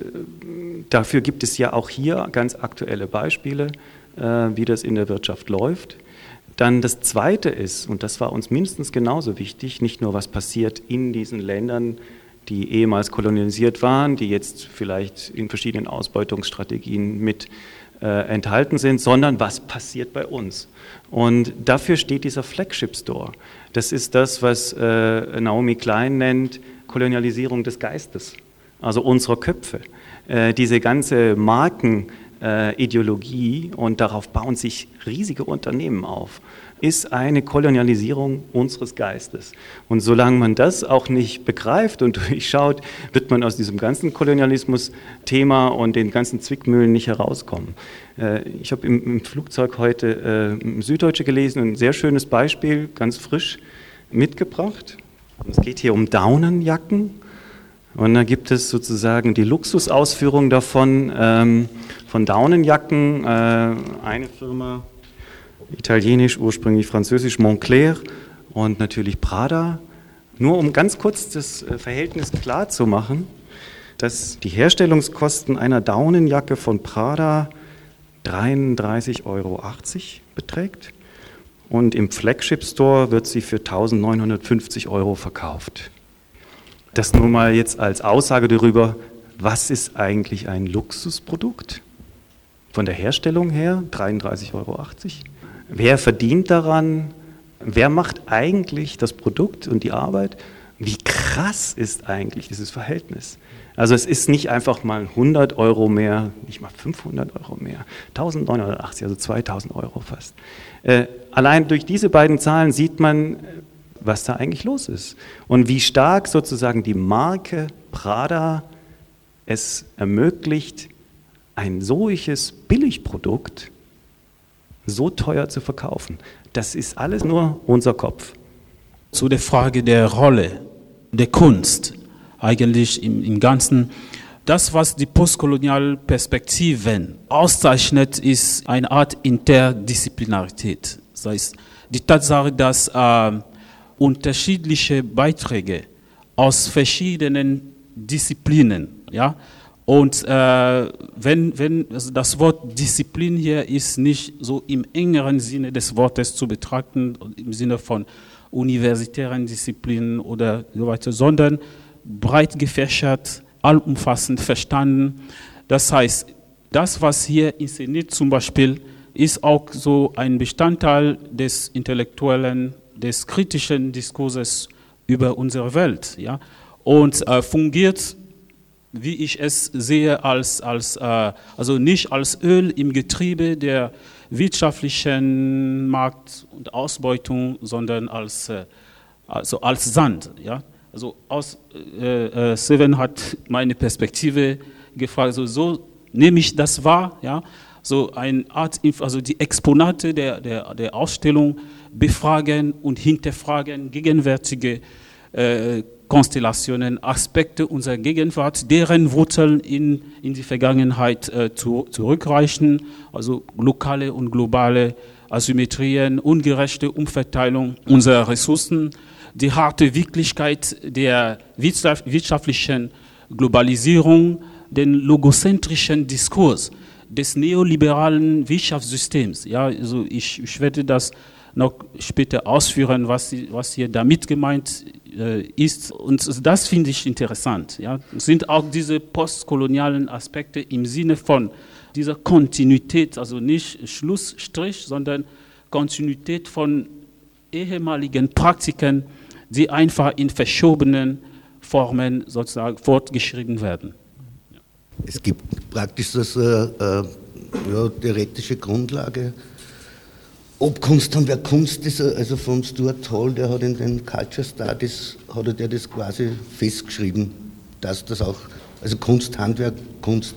S5: dafür gibt es ja auch hier ganz aktuelle Beispiele, äh, wie das in der Wirtschaft läuft. Dann das Zweite ist, und das war uns mindestens genauso wichtig, nicht nur was passiert in diesen Ländern, die ehemals kolonialisiert waren, die jetzt vielleicht in verschiedenen Ausbeutungsstrategien mit enthalten sind, sondern was passiert bei uns. Und dafür steht dieser Flagship Store. Das ist das, was äh, Naomi Klein nennt Kolonialisierung des Geistes also unserer Köpfe. Äh, diese ganze Markenideologie äh, und darauf bauen sich riesige Unternehmen auf, ist eine Kolonialisierung unseres Geistes. Und solange man das auch nicht begreift und durchschaut, wird man aus diesem ganzen Kolonialismus-Thema und den ganzen Zwickmühlen nicht herauskommen. Äh, ich habe im, Flugzeug heute Süddeutsche gelesen, ein sehr schönes Beispiel, ganz frisch mitgebracht. Es geht hier um Daunenjacken und da gibt es sozusagen die Luxusausführung davon, ähm, von Daunenjacken, äh, eine Firma, italienisch, ursprünglich französisch, Montclair und natürlich Prada. Nur um ganz kurz das äh, Verhältnis klar zu machen, dass die Herstellungskosten einer Daunenjacke von Prada 33,80 Euro beträgt und im Flagship Store wird sie für 1950 Euro verkauft. Das nur mal jetzt als Aussage darüber, was ist eigentlich ein Luxusprodukt? Von der Herstellung her 33,80 Euro. Wer verdient daran? Wer macht eigentlich das Produkt und die Arbeit? Wie krass ist eigentlich dieses Verhältnis? Also es ist nicht einfach mal 100 Euro mehr, nicht mal 500 Euro mehr, 1980, also 2000 Euro fast. Äh, allein durch diese beiden Zahlen sieht man, was da eigentlich los ist und wie stark sozusagen die Marke Prada es ermöglicht, ein solches Billigprodukt so teuer zu verkaufen. Das ist alles nur unser Kopf.
S6: Zu der Frage der Rolle der Kunst eigentlich im, im Ganzen. Das, was die Postkolonialperspektiven auszeichnet, ist eine Art Interdisziplinarität. Das heißt, die Tatsache, dass äh, unterschiedliche Beiträge aus verschiedenen Disziplinen. Ja? Und äh, wenn, wenn also das Wort Disziplin hier ist nicht so im engeren Sinne des Wortes zu betrachten, im Sinne von universitären Disziplinen oder so weiter, sondern breit gefächert, allumfassend verstanden. Das heißt, das, was hier inszeniert zum Beispiel, ist auch so ein Bestandteil des intellektuellen des kritischen Diskurses über unsere Welt. Ja? Und äh, fungiert, wie ich es sehe, als, als, äh, also nicht als Öl im Getriebe der wirtschaftlichen Markt- und Ausbeutung, sondern als, äh, also als Sand. Ja? Also aus, äh, äh, Seven hat meine Perspektive gefragt, also so nehme ich das wahr, ja? so eine Art, also die Exponate der, der, der Ausstellung befragen und hinterfragen gegenwärtige äh, Konstellationen, Aspekte unserer Gegenwart, deren Wurzeln in, in die Vergangenheit äh, zu, zurückreichen, also lokale und globale Asymmetrien, ungerechte Umverteilung unserer Ressourcen, die harte Wirklichkeit der wirtschaftlichen Globalisierung, den logozentrischen Diskurs des neoliberalen Wirtschaftssystems. Ja, also ich, ich das noch später ausführen, was, was hier damit gemeint äh, ist. Und das finde ich interessant. Ja. Es sind auch diese postkolonialen Aspekte im Sinne von dieser Kontinuität, also nicht Schlussstrich, sondern Kontinuität von ehemaligen Praktiken, die einfach in verschobenen Formen sozusagen fortgeschrieben werden.
S7: Es gibt praktisch das äh, äh, ja, theoretische Grundlage. Ob Kunst und wer Kunst ist, also von Stuart Hall, der hat in den Culture Studies, hat er das quasi festgeschrieben, dass das auch, also Kunst, Handwerk, Kunst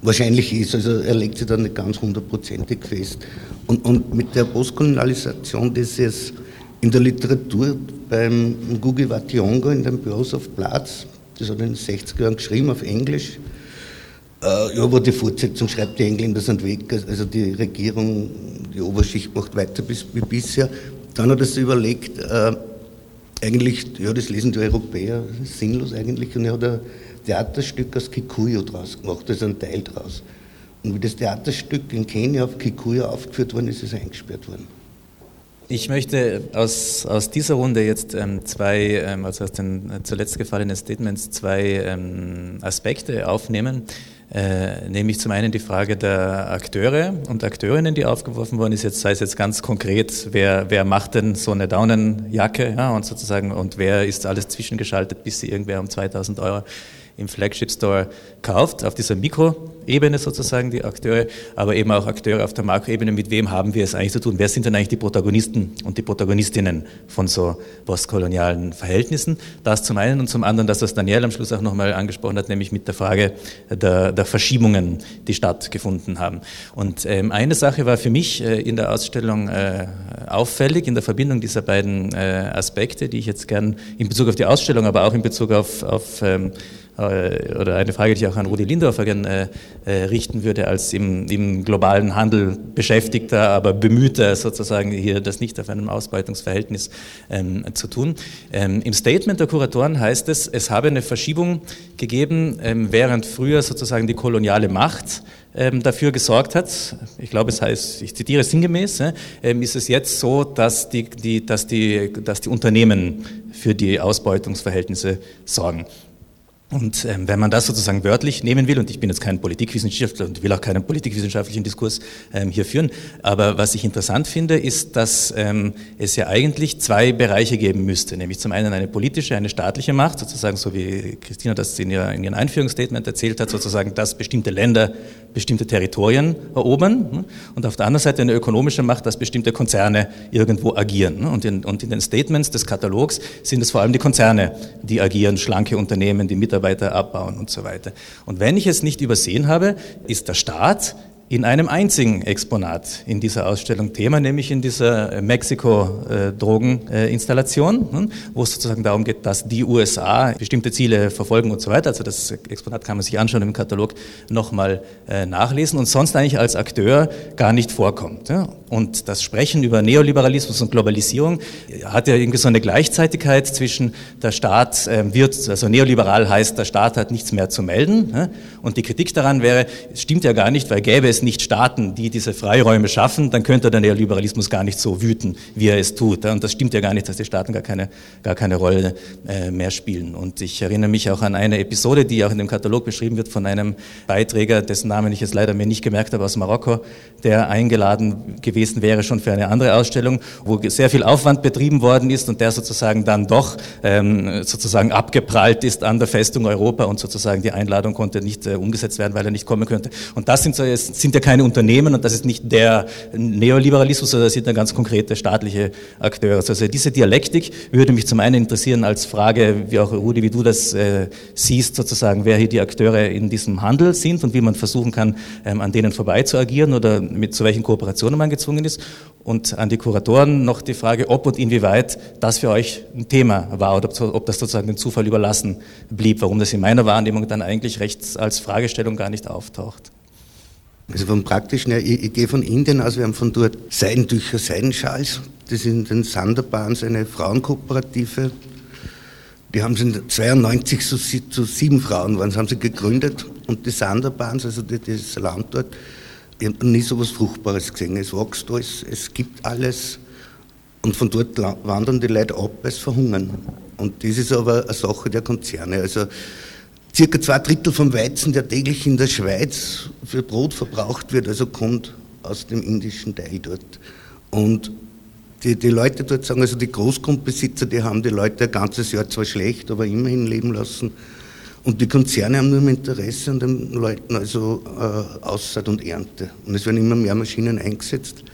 S7: wahrscheinlich ist. Also er legt sich da nicht ganz hundertprozentig fest. Und, und mit der Postkolonialisation, das ist in der Literatur beim Gugi Wationgo in dem Bureaus of Platz, das hat er in den 60er Jahren geschrieben auf Englisch, äh, ja, aber die Fortsetzung schreibt, die Engländer sind weg, also die Regierung, die Oberschicht macht weiter bis, wie bisher. Dann hat er sich überlegt, äh, eigentlich, ja, das lesen die Europäer, sinnlos eigentlich, und er hat ein Theaterstück aus Kikuyu draus gemacht, da ist ein Teil draus. Und wie das Theaterstück in Kenia auf Kikuyu aufgeführt worden ist, ist er eingesperrt worden.
S3: Ich möchte aus, aus dieser Runde jetzt ähm, zwei, ähm, also aus den zuletzt gefallenen Statements, zwei ähm, Aspekte aufnehmen. Äh, nämlich zum einen die Frage der Akteure und Akteurinnen, die aufgeworfen worden ist, jetzt sei es jetzt ganz konkret, wer, wer macht denn so eine Daunenjacke ja, und sozusagen und wer ist alles zwischengeschaltet, bis sie irgendwer um 2000 Euro im Flagship Store kauft, auf dieser Mikroebene sozusagen die Akteure, aber eben auch Akteure auf der Makroebene, mit wem haben wir es eigentlich zu tun? Wer sind denn eigentlich die Protagonisten und die Protagonistinnen von so postkolonialen Verhältnissen? Das zum einen und zum anderen, das, was Daniel am Schluss auch nochmal angesprochen hat, nämlich mit der Frage der, der Verschiebungen, die stattgefunden haben. Und ähm, eine Sache war für mich äh, in der Ausstellung äh, auffällig, in der Verbindung dieser beiden äh, Aspekte, die ich jetzt gern in Bezug auf die Ausstellung, aber auch in Bezug auf, auf ähm, äh, oder eine Frage, die ich auch an Rudi Lindorfer gerne äh, richten würde, als im, im, globalen Handel Beschäftigter, aber bemühter sozusagen hier das nicht auf einem Ausbeutungsverhältnis ähm, zu tun. Ähm, Im Statement der Kuratoren heißt es, es habe eine Verschiebung gegeben, ähm, während früher sozusagen die koloniale Macht ähm, dafür gesorgt hat, ich glaube, es heißt, ich zitiere sinngemäß, ähm, ist es jetzt so, dass die, die, dass, die, dass die Unternehmen für die Ausbeutungsverhältnisse sorgen. Und ähm, wenn man das sozusagen wörtlich nehmen will, und ich bin jetzt kein Politikwissenschaftler und will auch keinen politikwissenschaftlichen Diskurs ähm, hier führen, aber was ich interessant finde, ist, dass ähm, es ja eigentlich zwei Bereiche geben müsste, nämlich zum einen eine politische, eine staatliche Macht, sozusagen so wie Christina das in, ihrer, in ihrem Einführungsstatement erzählt hat, sozusagen, dass bestimmte Länder bestimmte Territorien erobern hm, und auf der anderen Seite eine ökonomische Macht, dass bestimmte Konzerne irgendwo agieren. Und in, und in den Statements des Katalogs sind es vor allem die Konzerne, die agieren, schlanke Unternehmen, die Mitarbeiter Mitarbeiter abbauen und so weiter. Und wenn ich es nicht übersehen habe, ist der Staat in einem einzigen Exponat in dieser Ausstellung Thema, nämlich in dieser Mexiko-Drogeninstallation, hm, wo es sozusagen darum geht, dass die USA bestimmte Ziele verfolgen und so weiter. Also das Exponat kann man sich anschauen im Katalog nochmal äh, nachlesen und sonst eigentlich als Akteur gar nicht vorkommt. Und das Sprechen über Neoliberalismus und Globalisierung hat ja irgendwie so eine Gleichzeitigkeit zwischen der Staat wird, also neoliberal heißt, der Staat hat nichts mehr zu melden. Und die Kritik daran wäre, es stimmt ja gar nicht, weil gäbe es nicht Staaten, die diese Freiräume schaffen, dann könnte der Neoliberalismus gar nicht so wüten, wie er es tut. Und das stimmt ja gar nicht, dass die Staaten gar keine, gar keine Rolle äh, mehr spielen. Und ich erinnere mich auch an eine Episode, die auch in dem Katalog beschrieben wird von einem Beiträger, dessen Namen ich jetzt leider mir nicht gemerkt habe, aus Marokko, der eingeladen gewesen wäre schon für eine andere Ausstellung, wo sehr viel Aufwand betrieben worden ist und der sozusagen dann doch ähm, sozusagen abgeprallt ist an der Festung Europa und sozusagen die Einladung konnte nicht äh, umgesetzt werden, weil er nicht kommen könnte. Und das sind, so, sind ja keine Unternehmen und das ist nicht der Neoliberalismus, sondern das sind dann ganz konkrete staatliche Akteure. Also diese Dialektik würde mich zum einen interessieren als Frage, wie auch Rudi, wie du das äh, siehst, sozusagen, wer hier die Akteure in diesem Handel sind und wie man versuchen kann, ähm, an denen vorbei zu agieren oder mit zu welchen Kooperationen man gezwungen ist. Und an die Kuratoren noch die Frage, ob und inwieweit das für euch ein Thema war oder ob das sozusagen dem Zufall überlassen blieb, warum das in meiner Wahrnehmung dann eigentlich rechts als Fragestellung gar nicht auftaucht.
S7: Also vom praktischen her, ich, ich gehe von Indien aus, wir haben von dort Seidentücher, Seidenschals. Das sind den Sanderbahns eine Frauenkooperative. Die haben sie in 92 zu, zu sieben Frauen waren, haben sie gegründet. Und die Sanderbahns, also das Land dort, ich habe nie so etwas Fruchtbares gesehen. Es wächst alles, es gibt alles. Und von dort wandern die Leute ab, sie verhungern. Und das ist aber eine Sache der Konzerne. Also circa zwei Drittel vom Weizen, der täglich in der Schweiz für Brot verbraucht wird, also kommt aus dem indischen Teil dort. Und die, die Leute dort sagen, also die Großgrundbesitzer, die haben die Leute ein ganzes Jahr zwar schlecht, aber immerhin leben lassen. Und die Konzerne haben nur ein Interesse an den Leuten, also äh, Aussaat und Ernte. Und es werden immer mehr Maschinen eingesetzt.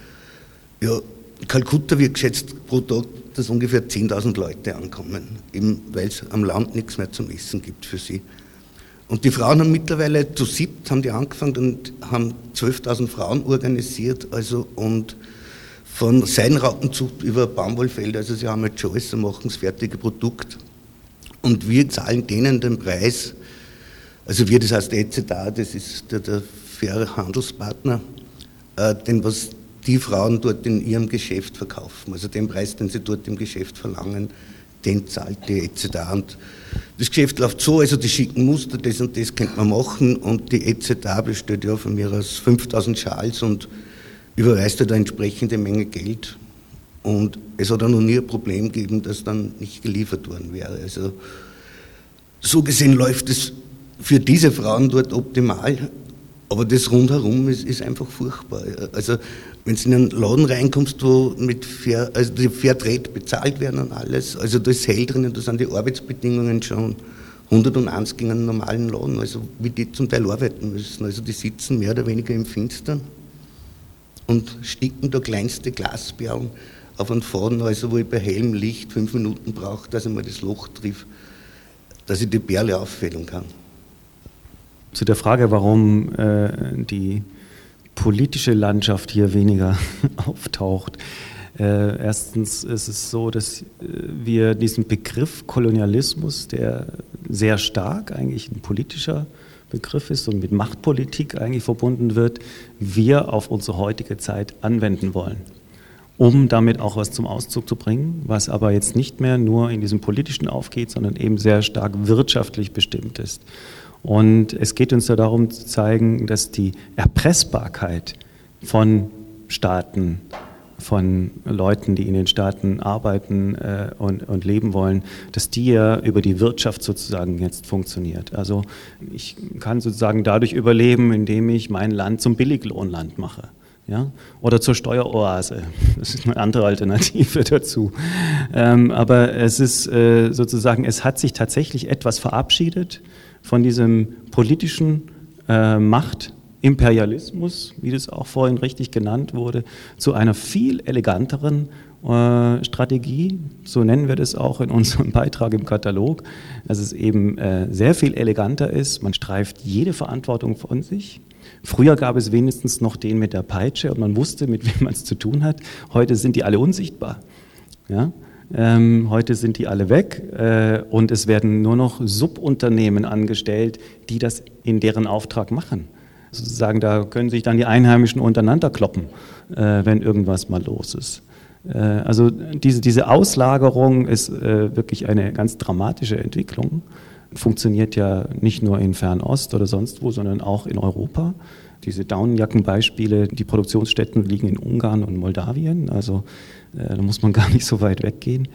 S7: Ja, Kalkutta wird geschätzt pro Tag, dass ungefähr 10.000 Leute ankommen, eben weil es am Land nichts mehr zum Essen gibt für sie. Und die Frauen haben mittlerweile zu siebt haben die angefangen und haben 12.000 Frauen organisiert, also und von Seidenraupenzucht über Baumwollfelder, also sie haben jetzt schon alles, machen das fertige Produkt. Und wir zahlen denen den Preis, also wir, das heißt EZA, das ist der, der faire Handelspartner, äh, den was die Frauen dort in ihrem Geschäft verkaufen. Also den Preis, den sie dort im Geschäft verlangen, zahlt die EZA. Und das Geschäft läuft so, also die schicken Muster, das und das könnte man machen und die EZA besteht ja von mir aus 5000 Schals und überweist halt eine entsprechende Menge Geld. Und es hat auch noch nie ein Problem gegeben, dass dann nicht geliefert worden wäre. Also so gesehen läuft es für diese Frauen dort optimal, aber das rundherum ist, ist einfach furchtbar. Also wenn du in einen Laden reinkommst, wo mit Fair, also die Fairtrade bezahlt werden und alles, also da ist hell drinnen, da sind die Arbeitsbedingungen schon 101 gegen einen normalen Laden, also wie die zum Teil arbeiten müssen. Also die sitzen mehr oder weniger im Finstern und sticken da kleinste Glasperlen auf einen Faden, also wo ich bei hellem Licht fünf Minuten brauche, dass ich mal das Loch triff, dass ich die Perle auffällen kann.
S5: Zu der Frage, warum äh, die politische Landschaft hier weniger auftaucht. Äh, erstens ist es so, dass äh, wir diesen Begriff Kolonialismus, der sehr stark eigentlich ein politischer Begriff ist und mit Machtpolitik eigentlich verbunden wird, wir auf unsere heutige Zeit anwenden wollen, um damit auch was zum Ausdruck zu bringen, was aber jetzt nicht mehr nur in diesem politischen aufgeht, sondern eben sehr stark wirtschaftlich bestimmt ist. Und es geht uns ja darum zu zeigen, dass die Erpressbarkeit von Staaten, von Leuten, die in den Staaten arbeiten äh, und, und, leben wollen, dass die ja über die Wirtschaft sozusagen jetzt funktioniert. Also ich kann sozusagen dadurch überleben, indem ich mein Land zum Billiglohnland mache. Ja? Oder zur Steueroase. Das ist eine andere Alternative dazu. Ähm, aber es ist äh, sozusagen, es hat sich tatsächlich etwas verabschiedet von diesem politischen äh, Machtimperialismus, wie das auch vorhin richtig genannt wurde, zu einer viel eleganteren äh, Strategie, so nennen wir das auch in unserem Beitrag im Katalog, dass es eben äh, sehr viel eleganter ist. Man streift jede Verantwortung von sich. Früher gab es wenigstens noch den mit der Peitsche und man wusste, mit wem man es zu tun hat. Heute sind die alle unsichtbar. Ja? Ähm, heute sind die alle weg äh, und es werden nur noch Subunternehmen angestellt, die das in deren Auftrag machen. Sozusagen, da können sich dann die Einheimischen untereinander kloppen, äh, wenn irgendwas mal los ist. Äh, also diese, diese Auslagerung ist äh, wirklich eine ganz dramatische Entwicklung. Funktioniert ja nicht nur in Fernost oder sonst wo, sondern auch in Europa diese Daunenjackenbeispiele, die Produktionsstätten liegen in Ungarn und Moldawien, also äh, da muss man gar nicht so weit weggehen.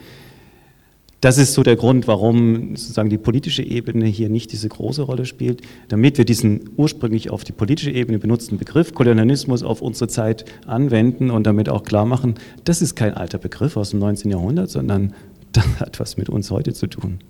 S5: Das ist so der Grund, warum sozusagen die politische Ebene hier nicht diese große Rolle spielt, damit wir diesen ursprünglich auf die politische Ebene benutzten Begriff Kolonialismus auf unsere Zeit anwenden und damit auch klar machen, das ist kein alter Begriff aus dem 19. Jahrhundert, sondern das hat was mit uns heute zu tun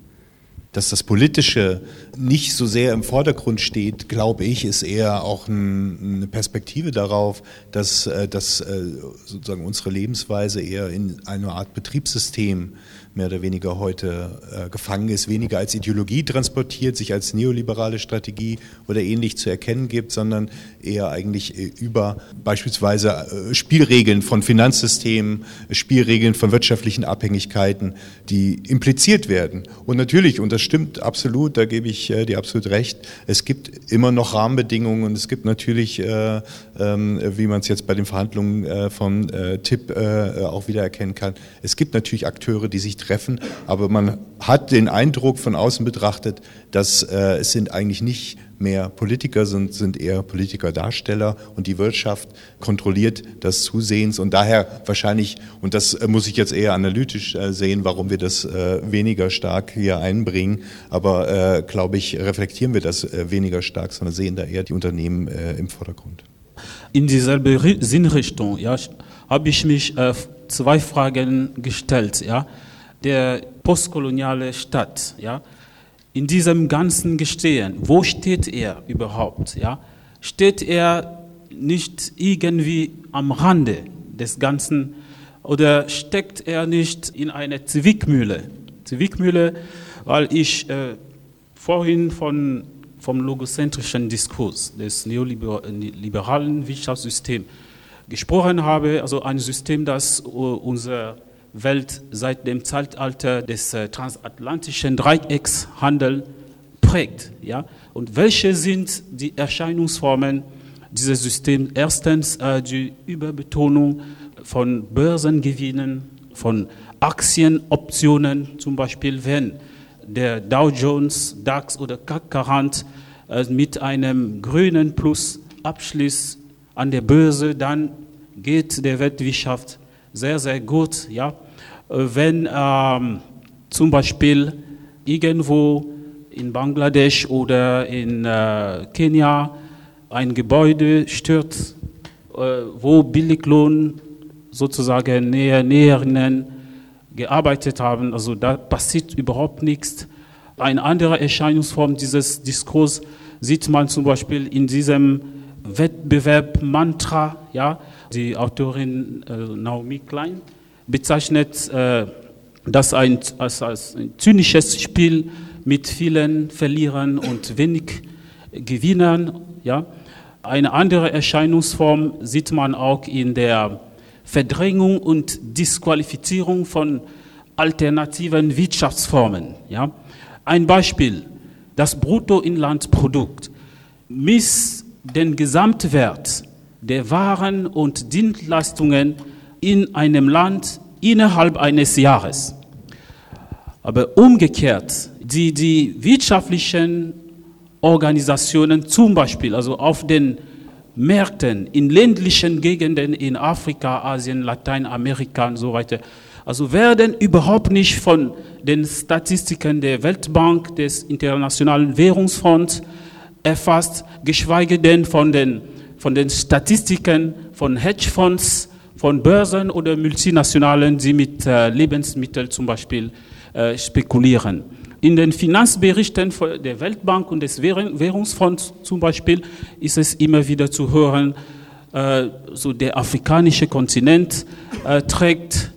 S4: dass das Politische nicht so sehr im Vordergrund steht, glaube ich, ist eher auch ein, eine Perspektive darauf, dass, äh, dass äh, sozusagen unsere Lebensweise eher in eine Art Betriebssystem mehr oder weniger heute äh, gefangen ist, weniger als Ideologie transportiert, sich als neoliberale Strategie oder ähnlich zu erkennen gibt, sondern eher eigentlich äh, über beispielsweise äh, Spielregeln von Finanzsystemen, Spielregeln von wirtschaftlichen Abhängigkeiten, die impliziert werden. Und natürlich unter stimmt absolut, da gebe ich äh, dir absolut recht. Es gibt immer noch Rahmenbedingungen und es gibt natürlich, äh, ähm, wie man es jetzt bei den Verhandlungen äh, von äh, TIP auch wieder erkennen kann, es gibt natürlich Akteure, die sich treffen, aber man hat den Eindruck von außen betrachtet, dass äh, es sind eigentlich nicht mehr Politiker sind, sind eher Politikerdarsteller und die Wirtschaft kontrolliert das zusehends und daher wahrscheinlich, und das äh, muss ich jetzt eher analytisch äh, sehen, warum wir das äh, weniger stark hier einbringen, aber glaube ich, reflektieren wir das weniger stark, sondern sehen da eher die Unternehmen im Vordergrund.
S6: In dieselbe Sinnrichtung ja, habe ich mich zwei Fragen gestellt. Ja. Der postkoloniale Staat, ja, in diesem ganzen Gestehen, wo steht er überhaupt? Ja? Steht er nicht irgendwie am Rande des Ganzen oder steckt er nicht in einer Zwickmühle? Zwickmühle, weil ich äh, vorhin von, vom logozentrischen Diskurs des neoliberalen Wirtschaftssystems gesprochen habe, also ein System, das unser Welt seit dem Zeitalter des äh, transatlantischen Dreieckshandels prägt. Ja? Und welche sind die Erscheinungsformen dieses Systems? Erstens äh, die Überbetonung von Börsengewinnen, von Aktienoptionen, zum Beispiel wenn der Dow Jones, DAX oder CAC 40 äh, mit einem grünen Plus abschließt an der Börse, dann geht der Weltwirtschaft sehr, sehr gut. Ja? Wenn ähm, zum Beispiel irgendwo in Bangladesch oder in äh, Kenia ein Gebäude stürzt, äh, wo Billiglohn sozusagen Näher, Näherinnen gearbeitet haben. Also da passiert überhaupt nichts. Eine andere Erscheinungsform dieses Diskurs sieht man zum Beispiel in diesem Wettbewerb Mantra, ja, die Autorin äh, Naomi Klein bezeichnet äh, das ein, als, als ein zynisches Spiel mit vielen Verlierern und wenig Gewinnern. Ja. Eine andere Erscheinungsform sieht man auch in der Verdrängung und Disqualifizierung von alternativen Wirtschaftsformen. Ja. Ein Beispiel, das Bruttoinlandsprodukt misst den Gesamtwert der Waren und Dienstleistungen in einem Land innerhalb eines Jahres. Aber umgekehrt, die, die wirtschaftlichen Organisationen zum Beispiel, also auf den Märkten, in ländlichen Gegenden in Afrika, Asien, Lateinamerika und so weiter, also werden überhaupt nicht von den Statistiken der Weltbank, des Internationalen Währungsfonds erfasst, geschweige denn von den, von den Statistiken von Hedgefonds, von Börsen oder Multinationalen, die mit äh, Lebensmitteln zum Beispiel äh, spekulieren. In den Finanzberichten der Weltbank und des Währungsfonds zum Beispiel ist es immer wieder zu hören, äh, so der afrikanische Kontinent trägt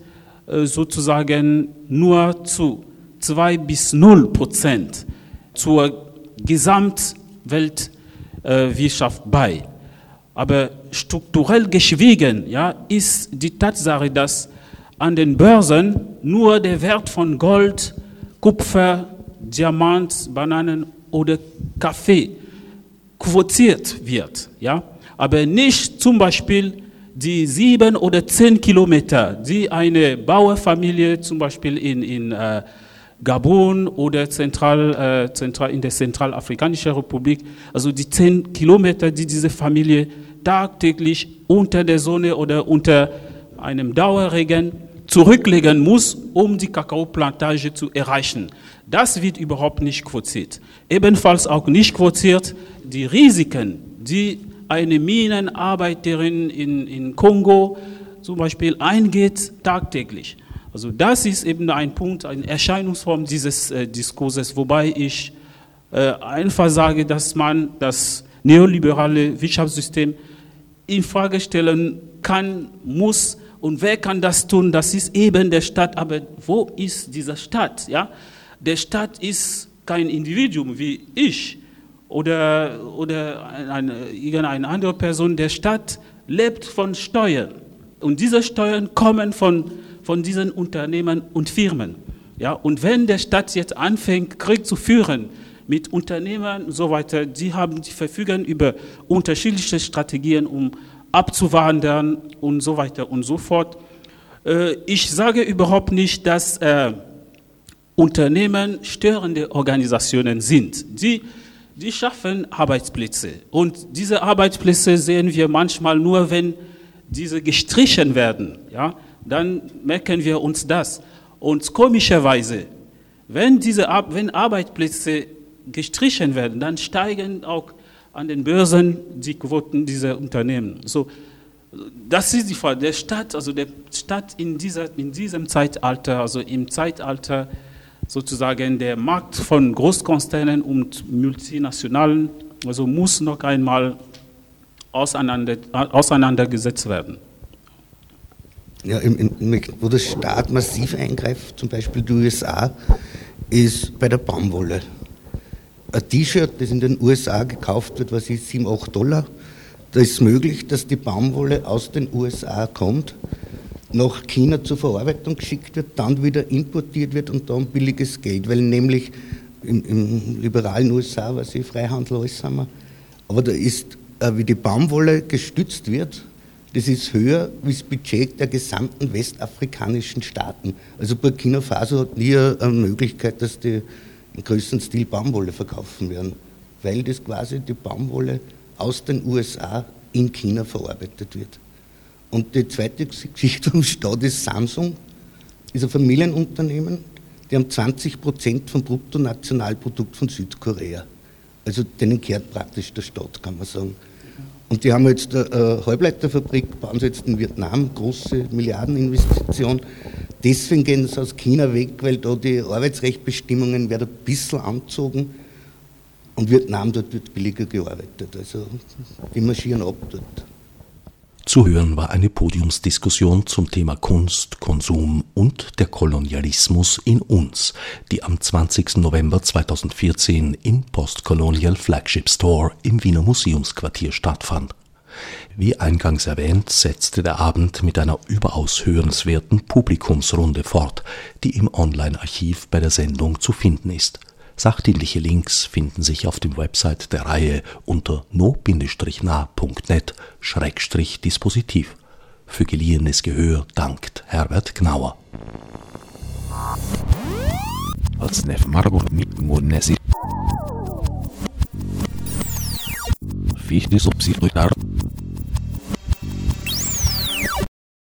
S6: sozusagen nur zu zwei bis null Prozent zur Gesamtweltwirtschaft bei. Aber strukturell geschwiegen ja, ist die Tatsache, dass an den Börsen nur der Wert von Gold, Kupfer, Diamant, Bananen oder Kaffee quotiert wird. Ja? Aber nicht zum Beispiel die sieben oder zehn Kilometer, die eine Bauerfamilie zum Beispiel in, in äh, Gabun oder Zentral, äh, Zentral, in der Zentralafrikanischen Republik, also die zehn Kilometer, die diese Familie tagtäglich unter der Sonne oder unter einem Dauerregen zurücklegen muss, um die Kakaoplantage zu erreichen. Das wird überhaupt nicht quotiert. Ebenfalls auch nicht quotiert die Risiken, die eine Minenarbeiterin in, in Kongo zum Beispiel eingeht tagtäglich. Also das ist eben ein Punkt, eine Erscheinungsform dieses äh, Diskurses, wobei ich äh, einfach sage, dass man das neoliberale Wirtschaftssystem in Frage stellen kann, muss und wer kann das tun? Das ist eben der Staat. Aber wo ist dieser Staat? Ja, der Staat ist kein Individuum wie ich oder oder eine, irgendeine andere Person. Der Staat lebt von Steuern und diese Steuern kommen von von diesen Unternehmen und Firmen. Ja, und wenn der Stadt jetzt anfängt, Krieg zu führen mit Unternehmern und so weiter, die, haben, die verfügen über unterschiedliche Strategien, um abzuwandern und so weiter und so fort. Äh, ich sage überhaupt nicht, dass äh, Unternehmen störende Organisationen sind. Die, die schaffen Arbeitsplätze. Und diese Arbeitsplätze sehen wir manchmal nur, wenn diese gestrichen werden. Ja? Dann merken wir uns das. Und komischerweise, wenn, diese, wenn Arbeitsplätze gestrichen werden, dann steigen auch an den Börsen die Quoten dieser Unternehmen. So, das ist die Frage. Der Staat, also der Staat in, dieser, in diesem Zeitalter, also im Zeitalter sozusagen der Markt von Großkonzernen und Multinationalen, also muss noch einmal auseinander, auseinandergesetzt werden.
S7: Ja, im, im, wo der Staat massiv eingreift, zum Beispiel die USA, ist bei der Baumwolle. Ein T-Shirt, das in den USA gekauft wird, was ist 7, 8 Dollar, da ist möglich, dass die Baumwolle aus den USA kommt, nach China zur Verarbeitung geschickt wird, dann wieder importiert wird und dann billiges Geld, weil nämlich im, im liberalen USA, was sie Freihandel alles haben wir, aber da ist, äh, wie die Baumwolle gestützt wird, das ist höher wie das Budget der gesamten westafrikanischen Staaten. Also Burkina Faso hat nie eine Möglichkeit, dass die im größten Stil Baumwolle verkaufen werden, weil das quasi die Baumwolle aus den USA in China verarbeitet wird. Und die zweite Geschichte vom Staat ist Samsung, ist ein Familienunternehmen, die haben 20 Prozent vom Bruttonationalprodukt von Südkorea. Also denen kehrt praktisch der Staat, kann man sagen. Und die haben jetzt eine Halbleiterfabrik, bauen sie jetzt in Vietnam, große Milliardeninvestition. Deswegen gehen sie aus China weg, weil da die Arbeitsrechtbestimmungen werden ein bisschen angezogen und Vietnam, dort wird billiger gearbeitet. Also die marschieren ab dort.
S1: Zu hören war eine Podiumsdiskussion zum Thema Kunst, Konsum und der Kolonialismus in uns, die am 20. November 2014 im Postcolonial Flagship Store im Wiener Museumsquartier stattfand. Wie eingangs erwähnt, setzte der Abend mit einer überaus hörenswerten Publikumsrunde fort, die im Online-Archiv bei der Sendung zu finden ist. Sachdienliche Links finden sich auf dem Website der Reihe unter no-nah.net-dispositiv. Für geliehenes Gehör dankt Herbert Gnauer. Als Margot mit Monesi. Fichtes Obsidrutar